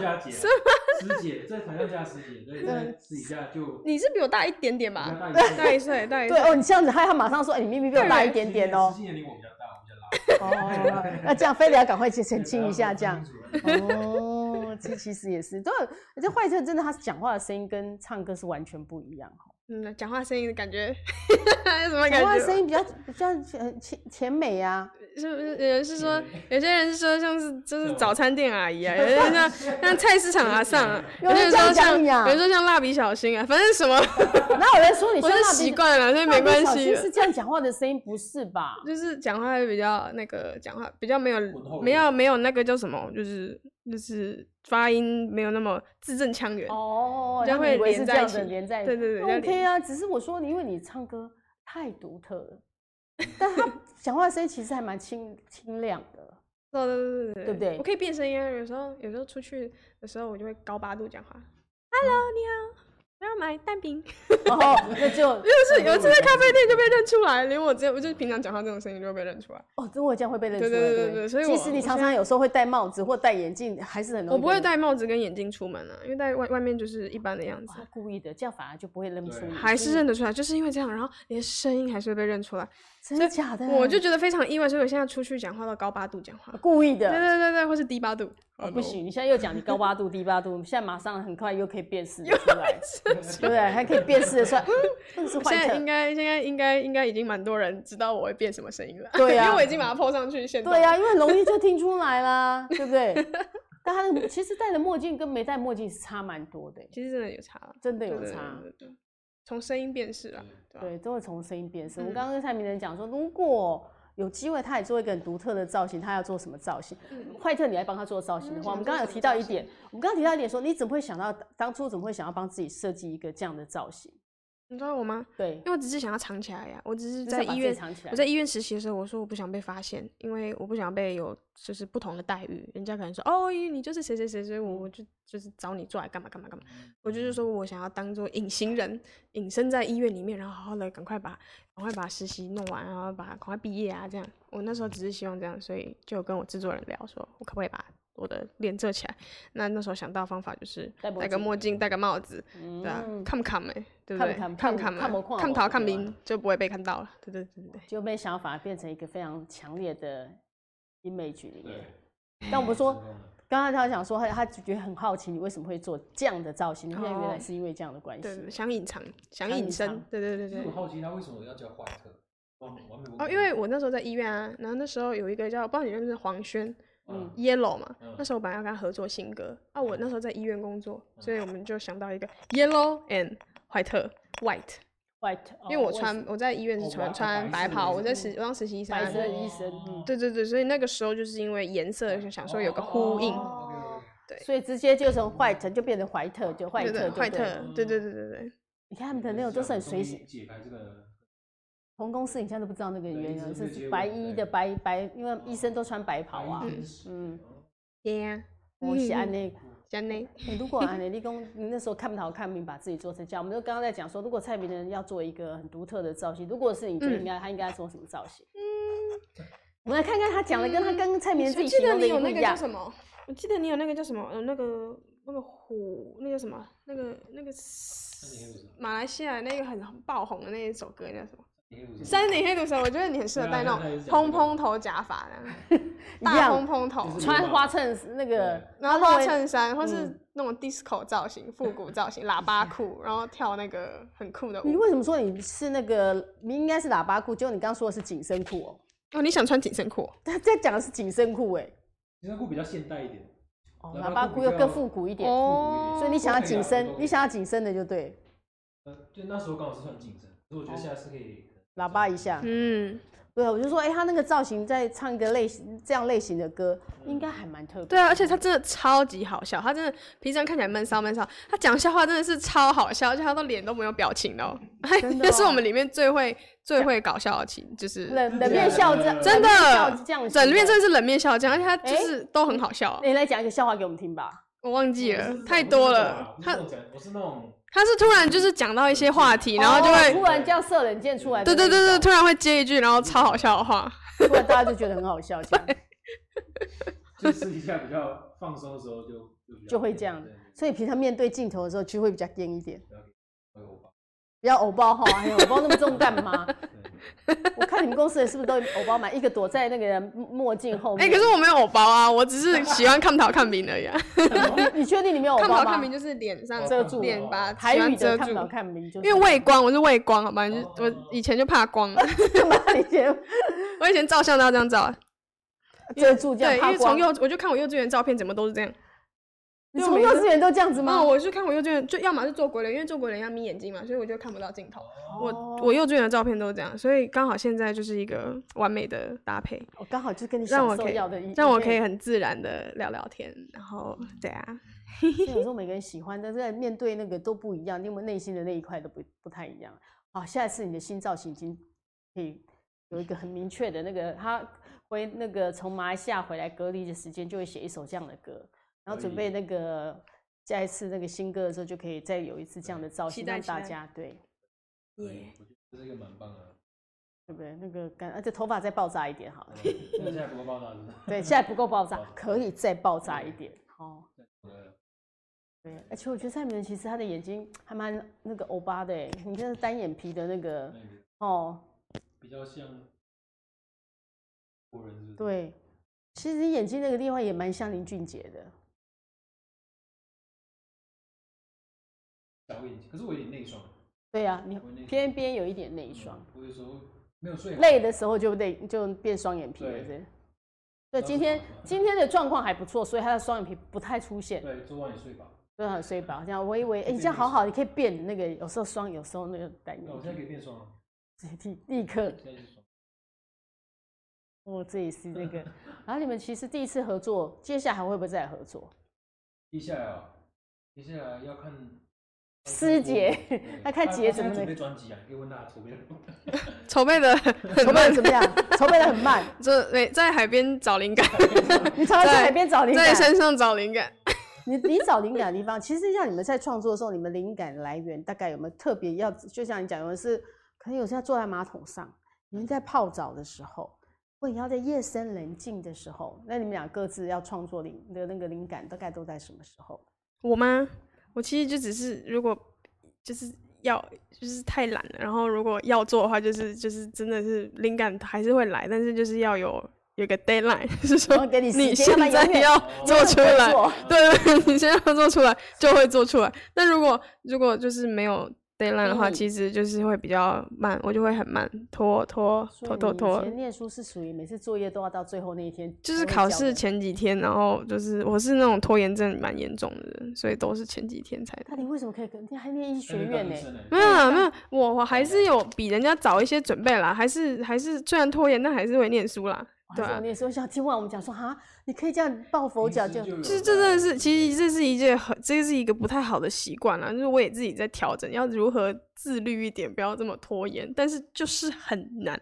是吗？师姐在台上叫师姐，对，在私底下就。你是比我大一点点吧？大一岁，大一岁。对哦，你这样子，害他马上说，哎，你明明比我大一点点哦。年龄我比较大，我比较老。哦，那这样非得要赶快去澄清一下，这样。哦，这其实也是，对，而且坏特真的，他讲话的声音跟唱歌是完全不一样哈。嗯，讲话声音的感觉，有什么感觉？讲话声音比较比较甜甜美啊。是不是有人是说，有些人是说像是就是早餐店阿姨啊，有些人像 像菜市场阿上啊，有些人说像有人说像蜡笔小新啊，反正什么。那有人说你？我是习惯了，所以没关系。是这样讲话的声音，不是吧？就是讲话会比较那个，讲话比较没有没有没有那个叫什么，就是就是发音没有那么字正腔圆哦，就会连在一起，连在一起。对对对，OK 啊。只是我说你，因为你唱歌太独特了。但他讲话的声音其实还蛮清清亮的，对对对对，对不对？我可以变声音啊，有时候有时候出去的时候，我就会高八度讲话。Hello，你好。我要买蛋饼，然 后那就 就是有一次在咖啡店就被认出来，连我这我就平常讲话这种声音就会被认出来。哦，真我这样会被认出来。对对对对，所以其实你常常有时候会戴帽子或戴眼镜，还是很容易。我不会戴帽子跟眼镜出门啊，因为戴外外面就是一般的样子。故意的，这样反而就不会认出来。还是认得出来，就是因为这样，然后连声音还是会被认出来。真的假的？我就觉得非常意外，所以我现在出去讲话都高八度讲话，故意的。对对对对，或是低八度。哦，不行，你现在又讲你高八度、低八度，现在马上很快又可以辨识出来，对不对？还可以辨识的出来。现在应该现在应该应该已经蛮多人知道我会变什么声音了，对呀，因为我已经把它 po 上去，现在。对呀，因为很容易就听出来啦，对不对？但他的其实戴的墨镜跟没戴墨镜是差蛮多的，其实真的有差，真的有差，从声音辨识啊，对，都会从声音辨识。我刚刚跟蔡明仁讲说，如果。有机会，他也做一个很独特的造型。他要做什么造型？坏特，你来帮他做造型的话，我们刚刚有提到一点，我们刚刚提到一点，说你怎么会想到当初怎么会想要帮自己设计一个这样的造型？你知道我吗？对，因为我只是想要藏起来呀。我只是在医院，我在医院实习的时候，我说我不想被发现，因为我不想被有就是不同的待遇。人家可能说哦，你就是谁谁谁，所以我我就就是找你做来干嘛干嘛干嘛。我就是说我想要当做隐形人，隐身在医院里面，然后好好的赶快把赶快把实习弄完，然后把赶快毕业啊这样。我那时候只是希望这样，所以就跟我制作人聊说，我可不可以把我的脸遮起来。那那时候想到方法就是戴个墨镜，戴个帽子，嗯、对啊，看不看没？对不对？看不看嘛？看逃看兵就不会被看到了。对对对对，就没想到反而变成一个非常强烈的 image 里面。但我们说，刚刚他讲说他他觉得很好奇，你为什么会做这样的造型？因为原来是因为这样的关系，对，想隐藏，想隐身。对对对对。我好奇他为什么要叫坏特？哦，因为我那时候在医院啊，然后那时候有一个叫不知道你认不认识黄轩，嗯，Yellow 嘛，那时候我本来要跟他合作新歌啊，我那时候在医院工作，所以我们就想到一个 Yellow and 坏特 White White，因为我穿我在医院是穿穿白袍，我在实我当实习医生，白色医生，对对对，所以那个时候就是因为颜色就想说有个呼应，对，所以直接就从 White 就变成怀特，就坏特，坏特，对对对对对，你看他们的那种都是很随性。同公司你现在都不知道那个原因，是白衣的白白，因为医生都穿白袍啊。嗯，对呀，我是安 内，安内。如果安内，你讲你那时候看不到看明，把自己做成这样，我们就刚刚在讲说，如果蔡明的人要做一个很独特的造型，如果是你觉得应该他应该做什么造型？嗯，我们来看看他讲的跟他跟蔡明自己形容的一样。我记得你有那个叫什么？我记得你有那个叫什么？呃，那个那个虎，那个什么？那个那个马来西亚那个很爆红的那一首歌叫什么？山顶黑毒蛇，我觉得你很适合戴那种蓬蓬头假发的，大蓬蓬头，穿花衬那个，然后花衬衫，或是那种 disco 造型、复古造型、喇叭裤，然后跳那个很酷的舞。你为什么说你是那个？你应该是喇叭裤，结果你刚刚说的是紧身裤哦。哦，你想穿紧身裤？他在讲的是紧身裤，哎，紧身裤比较现代一点，哦，喇叭裤又更复古一点，哦，所以你想要紧身，你想要紧身的就对。呃，就那时候刚好是穿紧身，所以我觉得现在是可以。喇叭一下，嗯，对，我就说，哎、欸，他那个造型在唱一个类型这样类型的歌，应该还蛮特别。对啊，而且他真的超级好笑，他真的平常看起来闷骚闷骚，他讲笑话真的是超好笑，而且他的脸都没有表情的，那、哦、是我们里面最会最会搞笑的情，就是冷冷面笑匠，真的，整面真的是冷面笑匠，而且他就是都很好笑。你、欸欸、来讲一个笑话给我们听吧。我忘记了，太多了。他我是那种。他是突然就是讲到一些话题，然后就会突然叫射冷箭出来。对对对对，突然会接一句，然后超好笑的话，突然大家就觉得很好笑，这样。就私底下比较放松的时候就就会这样，所以平常面对镜头的时候就会比较硬一点。不要偶包哈，还有偶包那么重干嘛？我看你们公司人是不是都偶包满？一个躲在那个墨镜后面。哎，可是我没有偶包啊，我只是喜欢看不到看明而已。你确定你没有偶包吗？看桃看明就是脸上遮住，脸把台语的看不到看明，因为畏光，我是畏光，好吧？就我以前就怕光。以 前我以前照相都要这样照，遮住这样。对，因为从幼我就看我幼稚园照片，怎么都是这样。你从幼稚园都这样子吗？哦，我是看我幼稚园，就要么是做鬼脸，因为做鬼脸要眯眼睛嘛，所以我就看不到镜头。我我幼稚园的照片都是这样，所以刚好现在就是一个完美的搭配。我刚好就跟你享受要的，让我可以很自然的聊聊天，然后对啊。有时候每个人喜欢，但是在面对那个都不一样，因为内心的那一块都不不太一样。好，下一次你的新造型已经可以有一个很明确的那个，他回那个从马来西亚回来隔离的时间，就会写一首这样的歌。然后准备那个下一次那个新歌的时候，就可以再有一次这样的造型让大家对。对，我觉得这是一个蛮棒的，对不对？那个感，而且头发再爆炸一点好了。现在不够爆炸，对，现在不够爆炸，可以再爆炸一点。哦，对，而且我觉得蔡明仁其实他的眼睛还蛮那个欧巴的，你看单眼皮的那个哦，比较像国人，对，其实你眼睛那个地方也蛮像林俊杰的。小眼睛，可是我有点内双。对呀、啊，你偏偏有一点内双。我有时候没有睡，累的时候就累，就变双眼皮了。对，对，今天今天的状况还不错，所以他的双眼皮不太出现。对，昨晚也睡饱。昨晚睡饱，这样微微，哎，你这样好好，你可以变那个，有时候双，有时候那个单眼。我现在可以变双。立立刻。我，这也是那个。然后你们其实第一次合作，接下来还会不会再合作？接下来啊，接下来要看。师姐，那看姐怎么准备专辑啊？可以问他筹备筹备的筹备的 怎么样？筹备的很慢。这没，在海边找灵感。你常常在海边找灵感，在山上找灵感。你你找灵感的地方，其实像你们在创作的时候，你们灵感来源大概有没有特别要？就像你讲，有的是可能有时候坐在马桶上，你们在泡澡的时候，或你要在夜深人静的时候，那你们俩各自要创作灵的那个灵感大概都在什么时候？我吗？我其实就只是如果就是要就是太懒了，然后如果要做的话，就是就是真的是灵感还是会来，但是就是要有有个 deadline，是说你现在要做出来，对对，你现在要做出来就会做出来。那如果如果就是没有。Deadline 的话，其实就是会比较慢，我就会很慢，拖拖拖拖拖。以前念书是属于每次作业都要到最后那一天，就是考试前几天，然后就是我是那种拖延症蛮严重的人，所以都是前几天才。那你为什么可以跟？你还念医学院呢？没有啊，没有，我我还是有比人家早一些准备啦，还是还是虽然拖延，但还是会念书啦。对啊，念书想听完我们讲说哈。你可以这样抱佛脚，就其实这真的是，其实这是一件很，这是一个不太好的习惯啦。就是我也自己在调整，要如何自律一点，不要这么拖延。但是就是很难。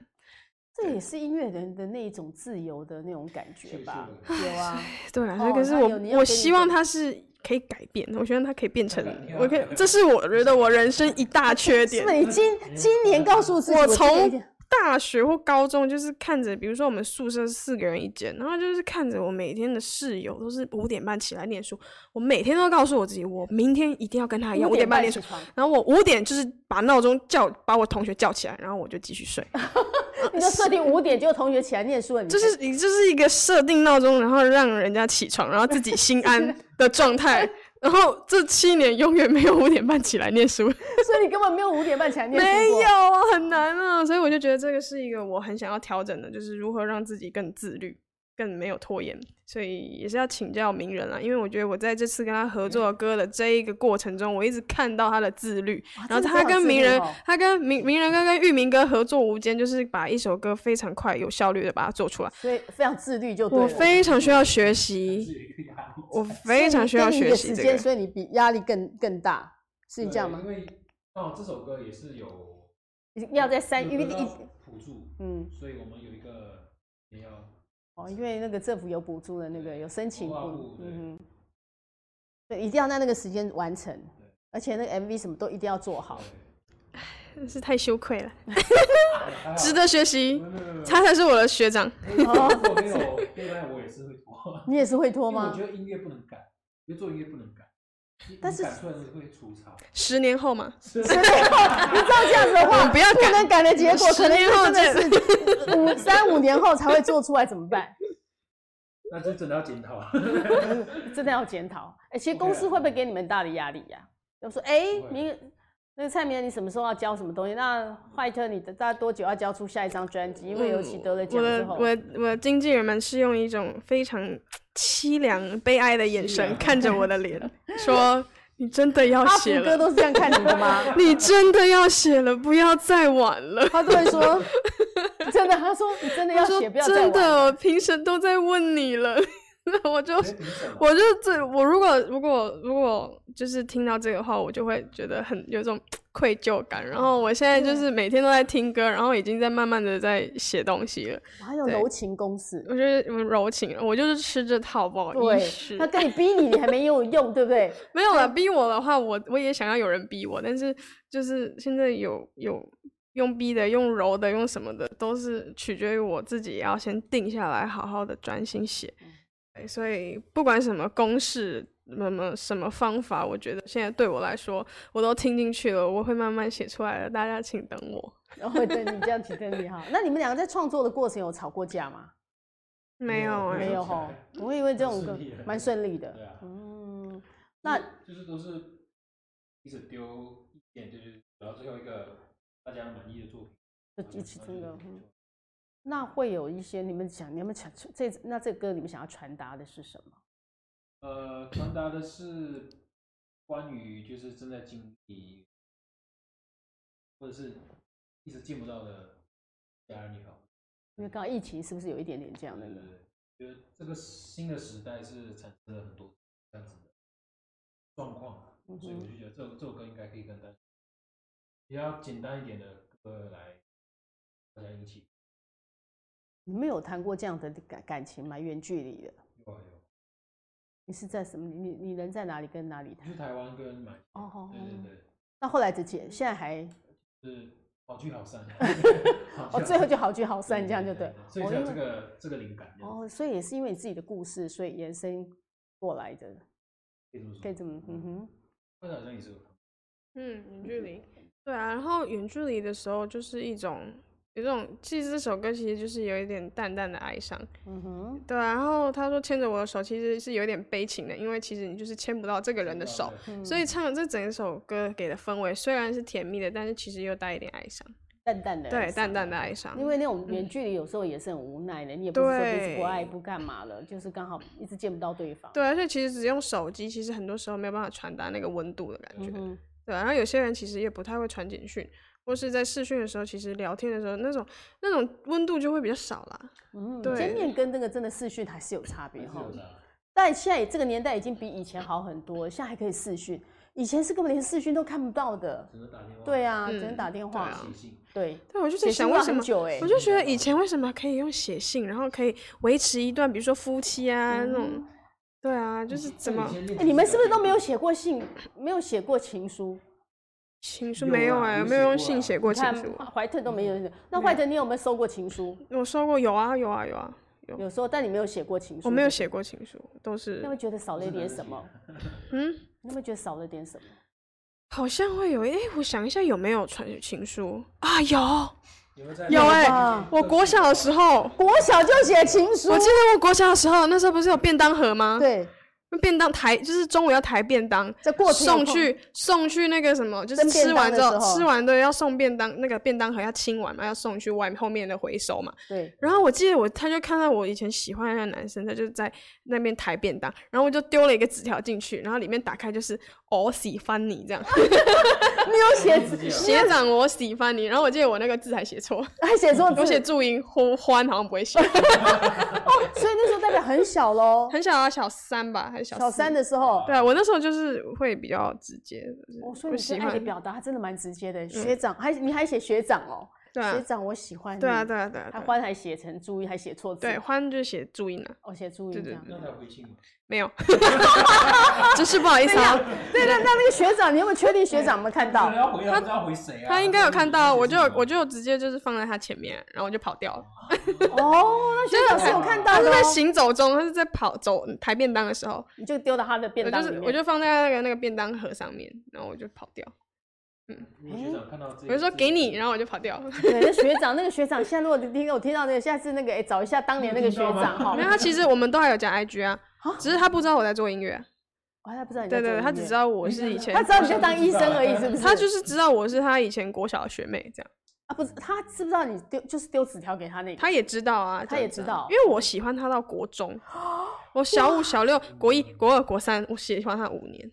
这也是音乐人的那一种自由的那种感觉吧？有啊，对啊。可是我我希望他是可以改变，我希望他可以变成，我可以，这是我觉得我人生一大缺点。是你今今年告诉自己，我从。大学或高中就是看着，比如说我们宿舍四个人一间，然后就是看着我每天的室友都是五点半起来念书，我每天都告诉我自己，我明天一定要跟他一样五点半念书。然后我五点就是把闹钟叫，把我同学叫起来，然后我就继续睡。你就设定五点就同学起来念书了，就是你就是一个设定闹钟，然后让人家起床，然后自己心安的状态。然后这七年永远没有五点半起来念书，所以你根本没有五点半起来念书。没有啊，很难啊，所以我就觉得这个是一个我很想要调整的，就是如何让自己更自律。更没有拖延，所以也是要请教名人了。因为我觉得我在这次跟他合作歌的这一个过程中，我一直看到他的自律。然后他跟名人，他跟名名人哥跟玉明哥合作无间，就是把一首歌非常快、有效率的把它做出来。所以非常自律就对。我非常需要学习，我非常需要学习这个。所以你比压力更更大，是这样吗？因为哦，这首歌也是有要在三，因为一辅助，嗯，所以我们有一个也要。哦，因为那个政府有补助的那个有申请过，嗯哼，对，一定要在那个时间完成，而且那个 MV 什么都一定要做好，真是太羞愧了，值得学习，他才是我的学长。哦，没有，我也是会拖，你也是会拖吗？我觉得音乐不能改，因为做音乐不能改。但是十年后嘛，十年后，你照这样子的话，不要不能改的结果，可能真的是五三五年后才会做出来，怎么办？那就真的要检讨，真的要检讨。哎，其实公司会不会给你们大的压力呀？要说，哎，明那个蔡明，你什么时候要交什么东西？那坏特，你大概多久要交出下一张专辑？因为尤其得了奖之后，我的我的经纪人们是用一种非常。凄凉、悲哀的眼神看着我的脸，说：“你真的要写了？”哥都是这样看你的吗？你真的要写了，不要再晚了。他都会说：“真的。”他说：“你真的要写，不要再晚了。”真的，评审都在问你了。那 我就，我就这，我如果如果如果就是听到这个话，我就会觉得很有种 愧疚感。然后我现在就是每天都在听歌，然后已经在慢慢的在写东西了。还有柔情公式，我觉得柔情，我就是吃这套，不好意思。他跟你逼你，你还没有用，对不对？没有了，逼我的话，我我也想要有人逼我，但是就是现在有有用逼的，用柔的，用什么的，都是取决于我自己，要先定下来，好好的专心写。所以不管什么公式，什么什么方法，我觉得现在对我来说，我都听进去了。我会慢慢写出来的，大家请等我。然后等你这样，请等你哈。那你们两个在创作的过程有吵过架吗？没有，没有哈。我以为这种歌蛮顺利的。对啊。嗯，那就是都是一直丢一点，就是然后最后一个大家满意的作品，就一起真的。那会有一些你们想，你们想这那这个歌你们想要传达的是什么？呃，传达的是关于就是正在经历，或者是一直见不到的家人也好。因为刚刚疫情是不是有一点点这样的？对对对，就是这个新的时代是产生了很多这样子的状况，嗯、所以我就觉得这首这首歌应该可以跟大家比较简单一点的歌来大家一起。你没有谈过这样的感感情吗？远距离的。有有。你是在什么？你你人在哪里？跟哪里谈？去台湾跟马。哦哦。对对对。那后来的姐现在还？是好聚好散。哦，最后就好聚好散，这样就对。所以有这个这个灵感。哦，所以也是因为你自己的故事，所以延伸过来的。可以这么，嗯哼。好像也是有。嗯，远距离。对啊，然后远距离的时候就是一种。有这种，其实这首歌其实就是有一点淡淡的哀伤，嗯哼，对啊。然后他说牵着我的手，其实是有点悲情的，因为其实你就是牵不到这个人的手，嗯、所以唱这整首歌给的氛围虽然是甜蜜的，但是其实又带一点哀伤，淡淡的，对，淡淡的哀伤。因为那种远距离有时候也是很无奈的，嗯、你也不是说不爱不干嘛了，就是刚好一直见不到对方。对，而且其实只用手机，其实很多时候没有办法传达那个温度的感觉，嗯、对。然后有些人其实也不太会传简讯。或是在视讯的时候，其实聊天的时候，那种那种温度就会比较少啦。嗯，对，见面跟那个真的视讯还是有差别哈。但现在这个年代已经比以前好很多，现在还可以视讯，以前是根本连视讯都看不到的。只能打电话。对啊，只能打电话。写信。对。对，我就在想为什么？我就觉得以前为什么可以用写信，然后可以维持一段，比如说夫妻啊那种。对啊，就是怎么？哎，你们是不是都没有写过信？没有写过情书？情书没有哎，没有用信写过情书。怀特都没有。那怀特，你有没有收过情书？我收过，有啊，有啊，有啊，有。有时候，但你没有写过情书。我没有写过情书，都是。那会觉得少了一点什么？嗯？你会觉得少了点什么？好像会有，哎，我想一下，有没有传情书啊？有，有哎，我国小的时候，国小就写情书。我记得我国小的时候，那时候不是有便当盒吗？对。便当抬就是中午要抬便当，送去送去那个什么，就是吃完之后吃完对要送便当，那个便当盒要清完嘛，要送去外面后面的回收嘛。对。然后我记得我他就看到我以前喜欢的那个男生，他就在那边抬便当，然后我就丢了一个纸条进去，然后里面打开就是我喜欢你这样。你有写字，学长我喜欢你。然后我记得我那个字还写错，还写错，我写注音欢欢好像不会写。哦，所以那时候代表很小喽，很小啊，小三吧还是。小小三的时候，对啊，我那时候就是会比较直接，我说你是爱的表达，他真的蛮直接的。学长，还你还写学长哦，对学长我喜欢你，对啊对啊对啊，他欢还写成注音，还写错字，对，欢就写注音了，哦写注音这样，那他回信吗？没有，真是不好意思啊。对对，那那个学长，你有没有确定学长有没有看到？他他应该有看到，我就我就直接就是放在他前面，然后我就跑掉了。哦，那学长是有看到，他是在行走中，他是在跑走抬便当的时候，你就丢到他的便当就是，我就放在那个那个便当盒上面，然后我就跑掉。嗯，学长看到这，我就说给你，然后我就跑掉。对，那学长，那个学长，现在如果听我听到那个，下次那个哎，找一下当年那个学长哈。没有他其实我们都还有加 IG 啊。只是他不知道我在做音乐，哦，他不知道你在做音乐。对对，他只知道我是以前，他知道你在当医生而已，是不是？他就是知道我是他以前国小的学妹这样。啊，不是，他知不知道你丢就是丢纸条给他那个？他也知道啊，他也知道，因为我喜欢他到国中，我小五、小六、国一、国二、国三，我喜欢他五年。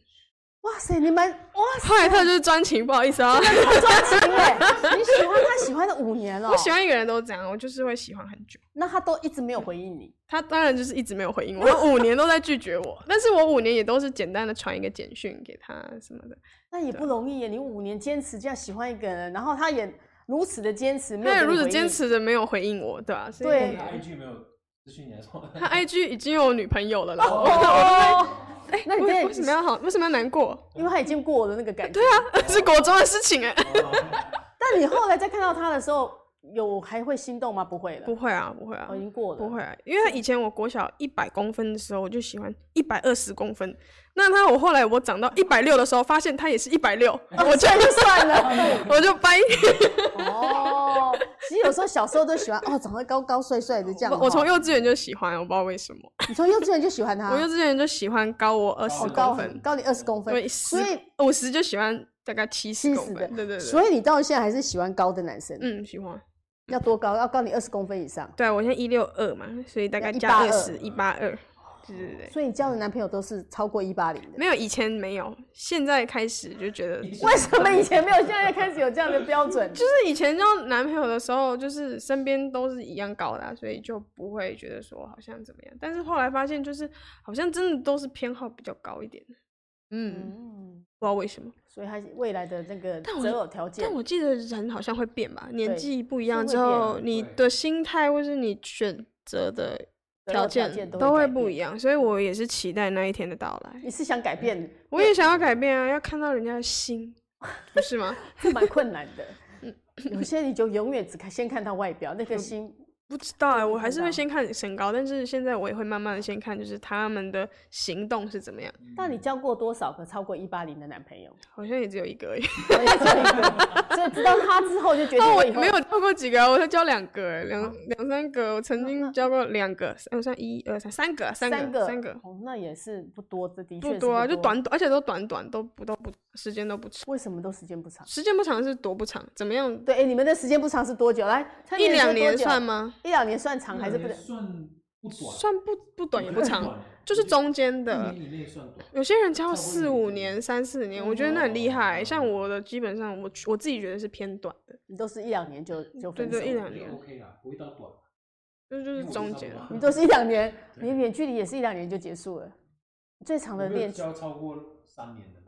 哇塞，你们哇塞！后来他就是专情，不好意思啊，专情哎，你喜欢他喜欢了五年了。我喜欢一个人都这样，我就是会喜欢很久。那他都一直没有回应你？他当然就是一直没有回应我，我五年都在拒绝我。但是我五年也都是简单的传一个简讯给他什么的。那也不容易耶，你五年坚持这样喜欢一个人，然后他也如此的坚持，他也如此坚持的没有回应我，对吧？对。他 IG 没有私讯你还是什么？他 IG 已经有女朋友了啦。哎，那你为什么要好？为什么要难过？因为他已经过了那个感觉。对啊，是国中的事情哎。但你后来再看到他的时候，有还会心动吗？不会了。不会啊，不会啊，我已经过了。不会啊，因为以前我国小一百公分的时候，我就喜欢一百二十公分。那他我后来我长到一百六的时候，发现他也是一百六，我这样就算了，我就掰。哦，其实有时候小时候都喜欢哦，长得高高帅帅的这样。我从幼稚园就喜欢，我不知道为什么。你从幼稚园就喜欢他？我幼稚园就喜欢高我二十公分，高你二十公分，所以五十就喜欢大概七十公分。对对对。所以你到现在还是喜欢高的男生？嗯，喜欢。要多高？要高你二十公分以上？对，我现在一六二嘛，所以大概加二十，一八二。对对对，所以你交的男朋友都是超过一八零的？没有，以前没有，现在开始就觉得。为什么以前没有，现在开始有这样的标准？就是以前交男朋友的时候，就是身边都是一样高的啊，所以就不会觉得说好像怎么样。但是后来发现，就是好像真的都是偏好比较高一点。嗯，嗯，不知道为什么。所以他未来的那个择偶条件，但我记得人好像会变吧，年纪不一样之后，你的心态或是你选择的。条件都会不一样，所以我也是期待那一天的到来。你是想改变？我也想要改变啊，要看到人家的心，不是吗？是蛮困难的。嗯，有些你就永远只看先看到外表，那个心。不知道哎、欸，我还是会先看身高，但是现在我也会慢慢的先看，就是他们的行动是怎么样。那你交过多少个超过一八零的男朋友？好像也只有一个而已。所以直到他之后就觉得我没有交过几个，我才交两个，两两三个。我曾经交过两个，我算一二三三个，三个，三个。三个哦，那也是不多，这的确不多啊，就短短，而且都短短，都不都不时间都不长。为什么都时间不长？时间不长是多不长？怎么样？对，哎、欸，你们的时间不长是多久？来，一两年算吗？一两年算长还是不算不短？算不不短也不长，就是中间的。有些人交四五年、三四年，我觉得那很厉害。像我的，基本上我我自己觉得是偏短的。你都是一两年就就分手？对对，一两年 OK 啦，不会到短。就就是中间。你都是一两年，你远距离也是一两年就结束了。最长的恋交超过三年的。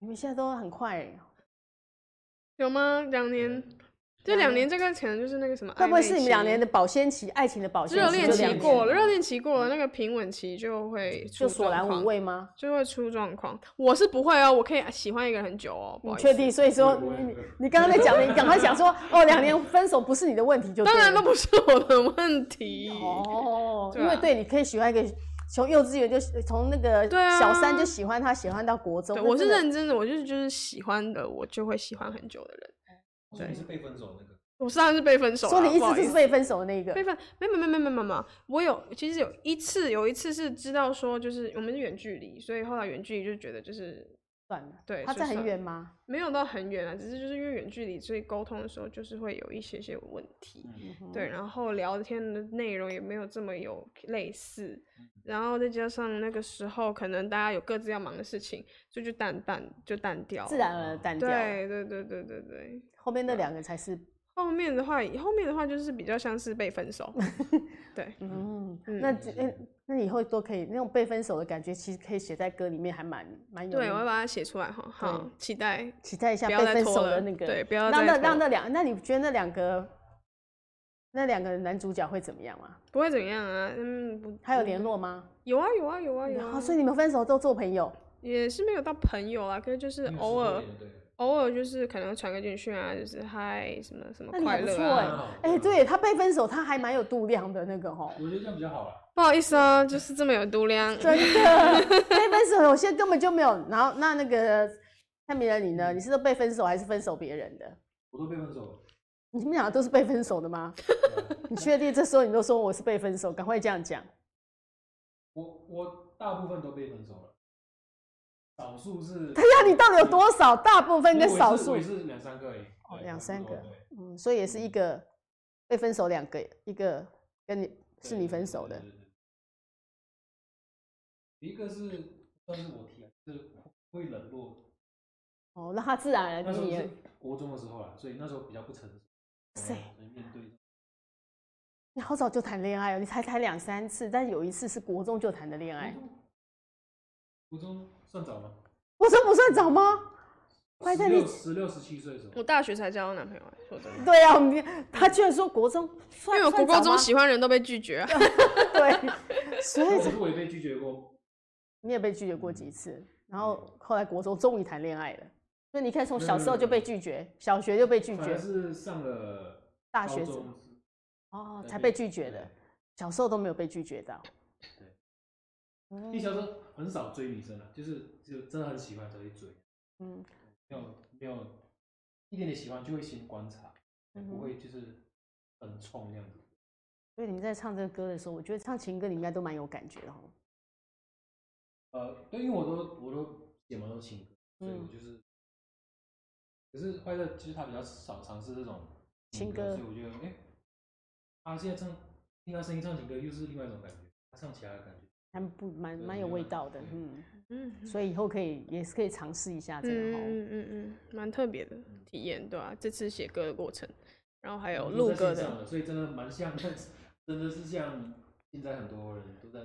你们现在都很快，有吗？两年。这两年这个可能就是那个什么，会不会是你们两年的保鲜期，爱情的保鲜期？热恋期过了，热恋期过了，那个平稳期就会就索然无味吗？就会出状况。我是不会哦，我可以喜欢一个人很久哦。你确定？所以说你你刚刚在讲，你赶快讲说哦，两年分手不是你的问题，就当然都不是我的问题哦。因为对，你可以喜欢一个从幼稚园就从那个小三就喜欢他，喜欢到国中。我是认真的，我就是就是喜欢的，我就会喜欢很久的人。对，你是被分手那个？我当然是被分手。说你意思就是被分手的那个？被分？没没没没没没没。我有，其实有一次，有一次是知道说，就是我们是远距离，所以后来远距离就觉得就是算了。对，他在很远吗？没有到很远啊，只是就是因为远距离，所以沟通的时候就是会有一些些问题。嗯、对，然后聊天的内容也没有这么有类似，然后再加上那个时候可能大家有各自要忙的事情，所以就淡淡就淡掉，自然而然淡掉。对对对对对对。后面那两个才是。后面的话，后面的话就是比较像是被分手。对，嗯，那那那以后都可以那种被分手的感觉，其实可以写在歌里面，还蛮蛮有。对，我要把它写出来哈。好，期待期待一下被分手的那个。对，不要让那让那两，那你觉得那两个那两个男主角会怎么样吗？不会怎样啊，嗯，还有联络吗？有啊有啊有啊有啊。所以你们分手都做朋友？也是没有到朋友啊，可是就是偶尔。偶尔就是可能传个简讯啊，就是嗨什么什么快乐啊。哎，对他被分手，他还蛮有度量的那个哈。我觉得这样比较好了。不好意思啊，就是这么有度量。真的，被分手有些根本就没有。然后那那个蔡明仁你呢？你是说被分手还是分手别人的？我都被分手了。你们两个都是被分手的吗？你确定？这时候你都说我是被分手，赶快这样讲。我我大部分都被分手了。少数是，他要你到底有多少？大部分跟少数也是两三个而已。哦，两三个，嗯，所以也是一个被分手两个，一个跟你是你分手的。一个是算是我提，是会冷落。哦，那他自然而然就也国中的时候啊，所以那时候比较不成熟。谁？面对。你好早就谈恋爱哦，你才谈两三次，但有一次是国中就谈的恋爱。国中算早吗？国中不算早吗？十六、十六、十七岁的时候，我大学才交男朋友。说真的，对啊，他居然说国中，因为我国高中喜欢人都被拒绝啊。对，所以我也被拒绝过。你也被拒绝过几次？然后后来国中终于谈恋爱了。所以你看，从小时候就被拒绝，小学就被拒绝，是上了大学哦才被拒绝的，小时候都没有被拒绝到。你小时候很少追女生啊，就是就真的很喜欢才会追，嗯，没有没有一点点喜欢就会先观察，不会就是很冲那样子。所以你们在唱这个歌的时候，我觉得唱情歌你应该都蛮有感觉的哦。呃，对，因为我都我都写蛮多情歌，所以我就是，嗯、可是坏乐其实他比较少尝试这种情歌，所以我觉得，哎、欸，他现在唱听他声音唱情歌又是另外一种感觉，他唱起来的感觉。还不蛮蛮有味道的，嗯嗯，所以以后可以也是可以尝试一下这个，嗯嗯嗯，蛮特别的体验，对吧？这次写歌的过程，然后还有录歌的，所以真的蛮像，真的是像现在很多人都在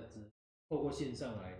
透过线上来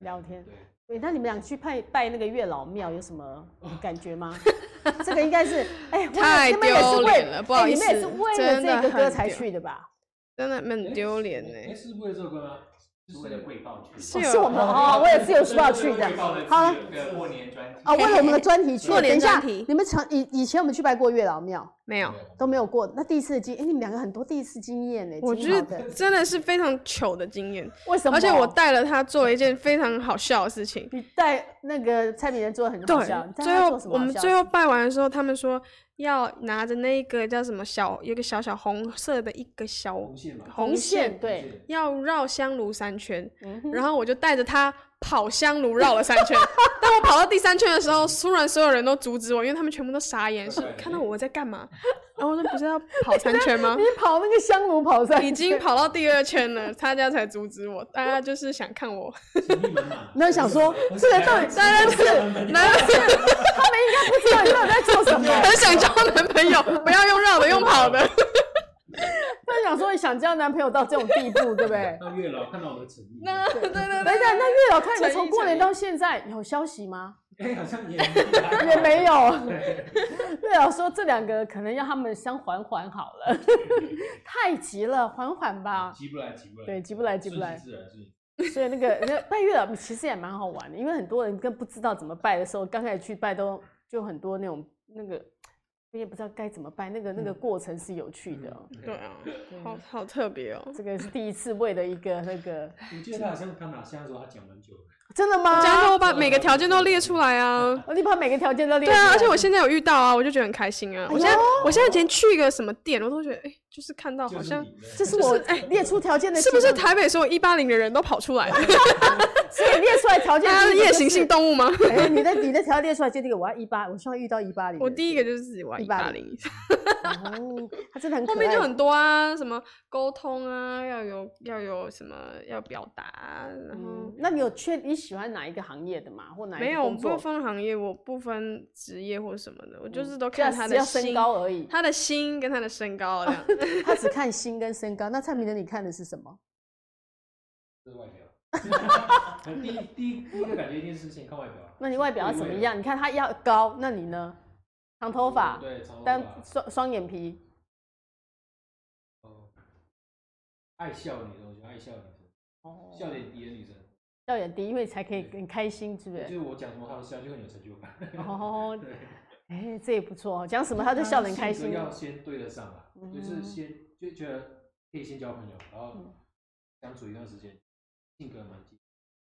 聊天，对，那你们俩去拜拜那个月老庙有什么感觉吗？这个应该是，哎，太丢脸了，不好意思，你们也是为了这个歌才去的吧？真的蛮丢脸的。哎，是为了这个歌吗？是为了汇报去，是我们哦，我也是有书要去的。好，过年专题。啊，为了我们的专题去。过年专题，你们曾以以前我们去拜过月老庙没有？都没有过。那第一次的经，哎，你们两个很多第一次经验呢。我觉得真的是非常糗的经验。为什么？而且我带了他做一件非常好笑的事情。你带那个蔡明仁做的很好笑。对，最后我们最后拜完的时候，他们说。要拿着那个叫什么小，有个小小红色的一个小红线，红线对，要绕香炉三圈，嗯、然后我就带着他跑香炉绕了三圈。当我跑到第三圈的时候，突然所有人都阻止我，因为他们全部都傻眼，是看到我在干嘛。然后我说不是要跑三圈吗？你跑那个香炉跑三圈，已经跑到第二圈了，他家才阻止我。大家就是想看我，那想说这个到底，大家是，男人是，他们应该不知道你到底在做什么，很想交男朋友，不要用绕的，用跑的。他想说你想交男朋友到这种地步，对不对？那月老看到我的诚意，那对对对，等一下，那月老看你从过年到现在有消息吗？哎，好像也 也没有。月老说这两个可能要他们先缓缓好了，太急了，缓缓吧。急不来，急不来。对，急不来，急不来。所以那个那拜月老其实也蛮好玩的，因为很多人跟不知道怎么拜的时候，刚开始去拜都就很多那种那个。我也不知道该怎么办，那个那个过程是有趣的。对啊，好好特别哦。这个是第一次为了一个那个。我记得他好像他拿香的时候，他讲很久。真的吗？讲我把每个条件都列出来啊。你把每个条件都列出来。对啊，而且我现在有遇到啊，我就觉得很开心啊。我现在我现在前去一个什么店，我都觉得哎，就是看到好像这 是我哎列出条件的，是不是台北所有一八零的人都跑出来了？所以列出来条件，他是夜行性动物吗？哎，你的你的条件列出来就这个，我要一八，我希望遇到一八零。我第一个就是自己玩一八零以上。哦，他真的很后面就很多啊，什么沟通啊，要有要有什么要表达，然后那你有确你喜欢哪一个行业的嘛？或哪一个？没有，我不分行业，我不分职业或什么的，我就是都看他的身高而已，他的心跟他的身高这样。他只看心跟身高，那蔡明的你看的是什么？是外表。第一第一第一个感觉一定是先看外表。那你外表要怎么样？你看他要高，那你呢？长头发，对，长头发，单双双眼皮。哦，爱笑的女生，我喜欢爱笑的女生。哦，笑点低的女生。笑点低，因为才可以很开心，是不是？就是我讲什么，他都笑，就很有成就感。哦，对，哎，这也不错哦，讲什么他都笑得很开心。要先对得上啊，就是先就觉得可以先交朋友，然后相处一段时间。性格蛮近，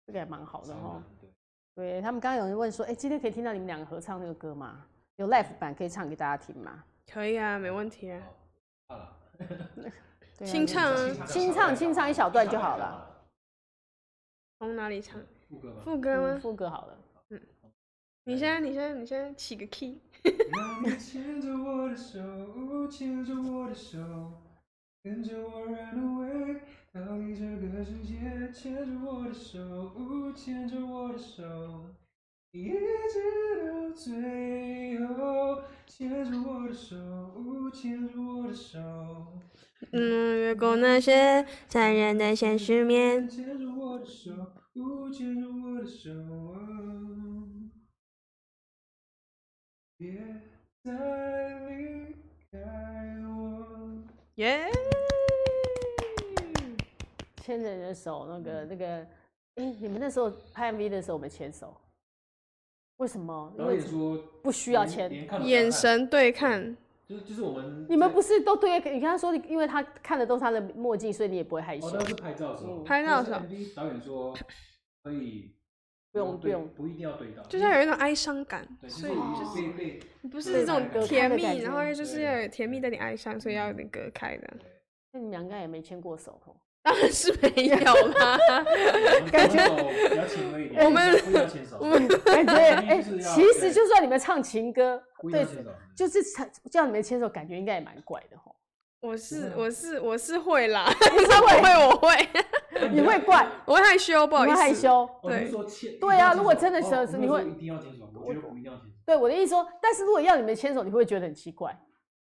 这个也蛮好的哈。对，对他们刚刚有人问说，哎，今天可以听到你们两个合唱那个歌吗？有 live 版可以唱给大家听吗？可以啊，没问题啊。啊，清唱，清唱，清唱一小段就好了。从哪里唱？副歌吗？副歌吗？副歌好了。嗯，你先，你先，你先起个 key。逃离这个世界，牵着我的手，牵着我的手，一直到最后，牵着我的手，牵着我的手。嗯，越过那些残忍的现实面。牵着我的手，牵着我的手，别再离开我。耶。牵着你的手，那个那个，哎、欸，你们那时候拍 MV 的时候，我们牵手，为什么？导演说不需要牵，眼神对看，就是就是我们。你们不是都对？你跟他说，因为他看的都是他的墨镜，所以你也不会害羞。哦，那是拍照的时候。嗯、拍照的时候。导演说可以不用不用不一定要对到，就是要有一种哀伤感，对所以就是不是那种甜蜜，然后就是要有甜蜜带你哀伤，所以要有点隔开的。那你们两个也没牵过手吼？当然是没有啦，感觉我们我们感觉 哎，其实就算你们唱情歌，对，就是叫你们牵手，感觉应该也蛮怪的吼。我是我是我是会啦，你是会？会我会，你会怪，我会害羞，不好意思，害羞。对。对啊，如果真的是你会一定要牵手，我觉得不一定要牵手。对我的意思说，但是如果要你们牵手，你会不会觉得很奇怪？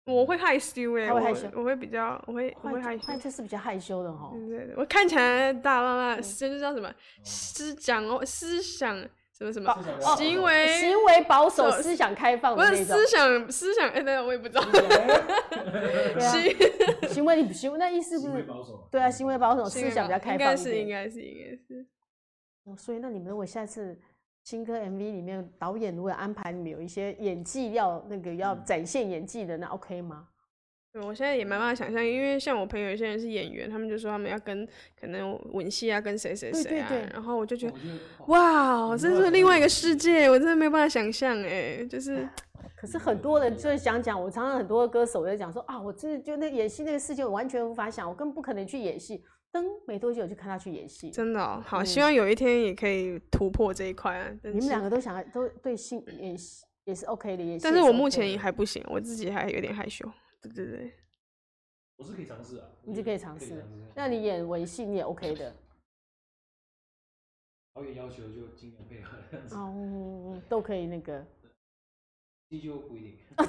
我会害羞哎，我会害羞，我会比较，我会我会害羞，这是比较害羞的哈。对对对，我看起来大剌剌，这就叫什么思想哦，思想什么什么行为行为保守、思想开放的那种，不是思想思想哎，那我也不知道。行 行为你行为那意思不是？对啊，行为保守，思想比较开放。应该是应该是应该是。哦，所以那你们如果下次新歌 MV 里面导演如果安排你们有一些演技要那个要展现演技的，那 OK 吗？对，我现在也没办法想象，因为像我朋友有些人是演员，他们就说他们要跟可能吻戏啊，跟谁谁谁啊，然后我就觉得，哇，这是另外一个世界，我真的没有办法想象哎，就是。可是很多人就是想讲，我常常很多歌手在讲说啊，我真的觉得演戏那个世界我完全无法想，我根本不可能去演戏。等没多久就看他去演戏，真的哦，好，希望有一天也可以突破这一块啊。你们两个都想都对戏演戏也是 OK 的，也是。但是我目前也还不行，我自己还有点害羞。对对对，我是可以尝试啊，你就可以尝试。那你演文戏你也 OK 的，导演要求就尽量配合。哦，都可以那个。戏就不一定 啊，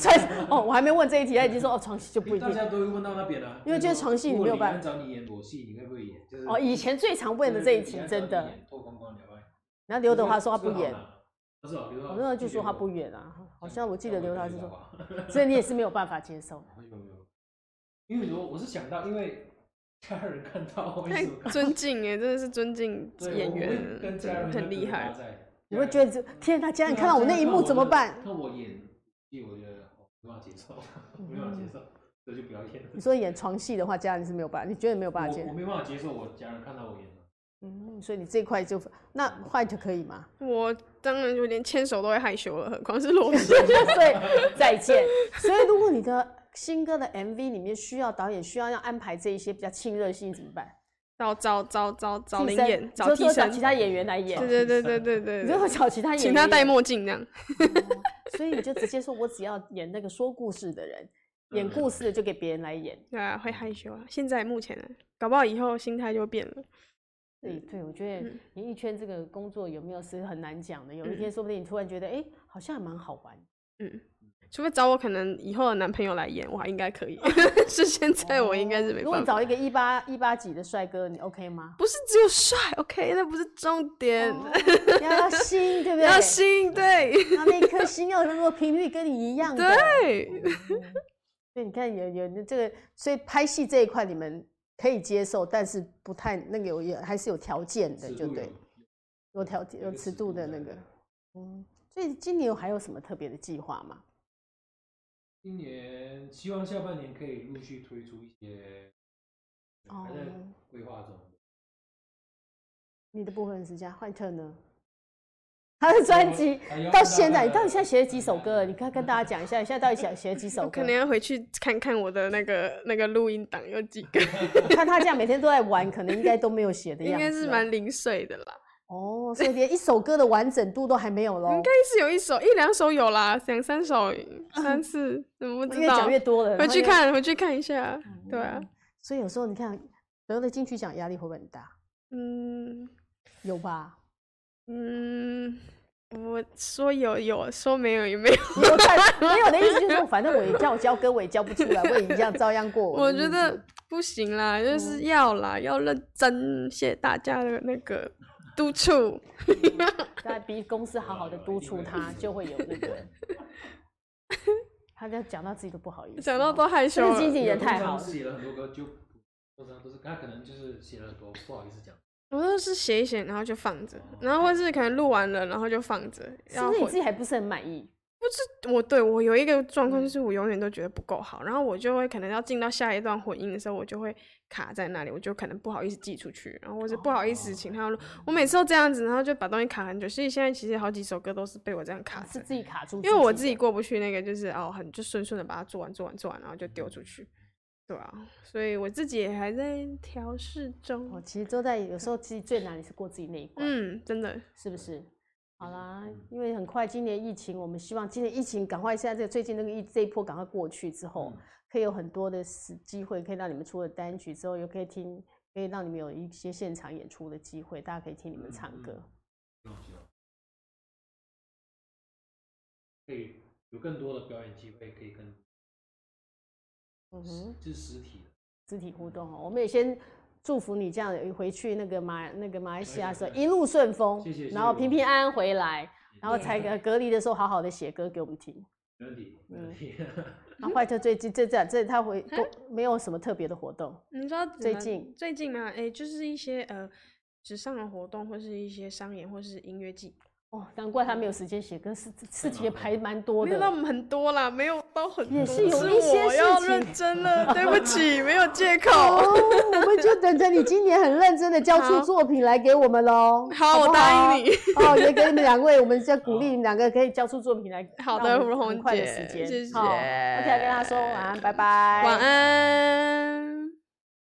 哦，我还没问这一题，他已经说哦，床戏就不一定。大家都会问到那边了，因为就是床戏你没有办法。找你演裸戏，你会不会演？哦，以前最常问的这一题，真的。脱光光聊爱。然后刘德华说他不演，不是刘德华，刘德华就说他不演啊，好像我记得刘德华是说，所以你也是没有办法接受。有有，因为说我是想到，因为家人看到，太尊敬哎，真的是尊敬演员，很厉害。你会觉得天，他家人看到我那一幕怎么办？看我演。我觉得没办法接受，没办法接受，这就不要演了。你说演床戏的话，家人是没有办法，你觉得没有办法接受？我没办法接受我家人看到我演。嗯，所以你这块就那 White 可以吗？我当然就连牵手都会害羞了，何况是裸 戏。所以再见。所以如果你的新歌的 MV 里面需要导演需要要安排这一些比较亲热性怎么办？找找找找找临演，找替身，其他演员来演。对对对对对对，你就会找其他演员，请他戴墨镜那样。所以你就直接说，我只要演那个说故事的人，演故事的就给别人来演。对啊，会害羞啊。现在目前呢，搞不好以后心态就变了。对对，我觉得演艺圈这个工作有没有是很难讲的。有一天说不定你突然觉得，哎，好像还蛮好玩。嗯。除非找我可能以后的男朋友来演，我还应该可以。是现在我应该是没办法。如果你找一个一八一八几的帅哥，你 OK 吗？不是只有帅，OK，那不是重点。要心，对不对？要心，对。他那颗心要能够频率跟你一样的。对。所以你看有有这个，所以拍戏这一块你们可以接受，但是不太那个有有还是有条件的，就对。有条件有尺度的那个。嗯。所以今年还有什么特别的计划吗？今年希望下半年可以陆续推出一些，还在规划中。你的部分是这样，换特呢？他的专辑到现在，你到底现在写了几首歌？你快跟大家讲一下，你现在到底写写了几首歌？可能要回去看看我的那个那个录音档有几个。看他这样每天都在玩，可能应该都没有写的样子。应该是蛮零碎的啦。哦，所以连一首歌的完整度都还没有咯。应该是有一首，一两首有啦，两三首，三次，怎么不知道？越讲越多了。回去看，回去看一下。对啊。所以有时候你看得了金曲奖压力会不会很大？嗯，有吧？嗯，我说有有，说没有也没有。没有的意思就是说，反正我也叫教歌，我也教不出来，我也一样照样过。我觉得不行啦，就是要啦，要认真，谢谢大家的那个。督促，在逼公司好好的督促他，就会有那个。他在讲到自己都不好意思，讲到都害羞了。经纪人太好了。写了很多歌，就通常都是他可能就是写了很多不好意思讲。我都是写一写，然后就放着，然后或是可能录完了，然后就放着。是不是你自己还不是很满意？不是我对我有一个状况，就是我永远都觉得不够好，然后我就会可能要进到下一段混音的时候，我就会卡在那里，我就可能不好意思寄出去，然后或者不好意思请他录。我每次都这样子，然后就把东西卡很久。所以现在其实好几首歌都是被我这样卡，是自己卡住，因为我自己过不去那个，就是哦，很就顺顺的把它做完做完做完，然后就丢出去，对啊，所以我自己也还在调试中。我其实都在，有时候其实最难的是过自己那一关，嗯，真的是不是？好啦，因为很快今年疫情，我们希望今年疫情赶快现在这个最近那个疫这一波赶快过去之后，可以有很多的机会，可以让你们出了单曲之后，又可以听，可以让你们有一些现场演出的机会，大家可以听你们唱歌。可以有更多的表演机会，可以跟，嗯哼，是实体的，肢体互动哦。我们也先祝福你这样回去那个马那个马来西亚的时候一路顺风，谢谢，然后平平安安回来，然后才 隔离的时候好好的写歌给我们听。没问题，没问题。那 坏特最近这这这他回都没有什么特别的活动。你知道最近最近嘛，哎，就是一些呃纸上的活动，或是一些商演，或是音乐季。哦，难怪他没有时间写歌，事事情也排蛮多的。没有那么很多啦，没有都很多。也是有一些事情。要认真了，对不起，没有借口。我们就等着你今年很认真的交出作品来给我们喽。好，我答应你。哦，也给你们 两位，我们再鼓励你们两个可以交出作品来。好的，如红姐。快的时间。谢谢。OK，跟他说晚安，拜拜。晚安。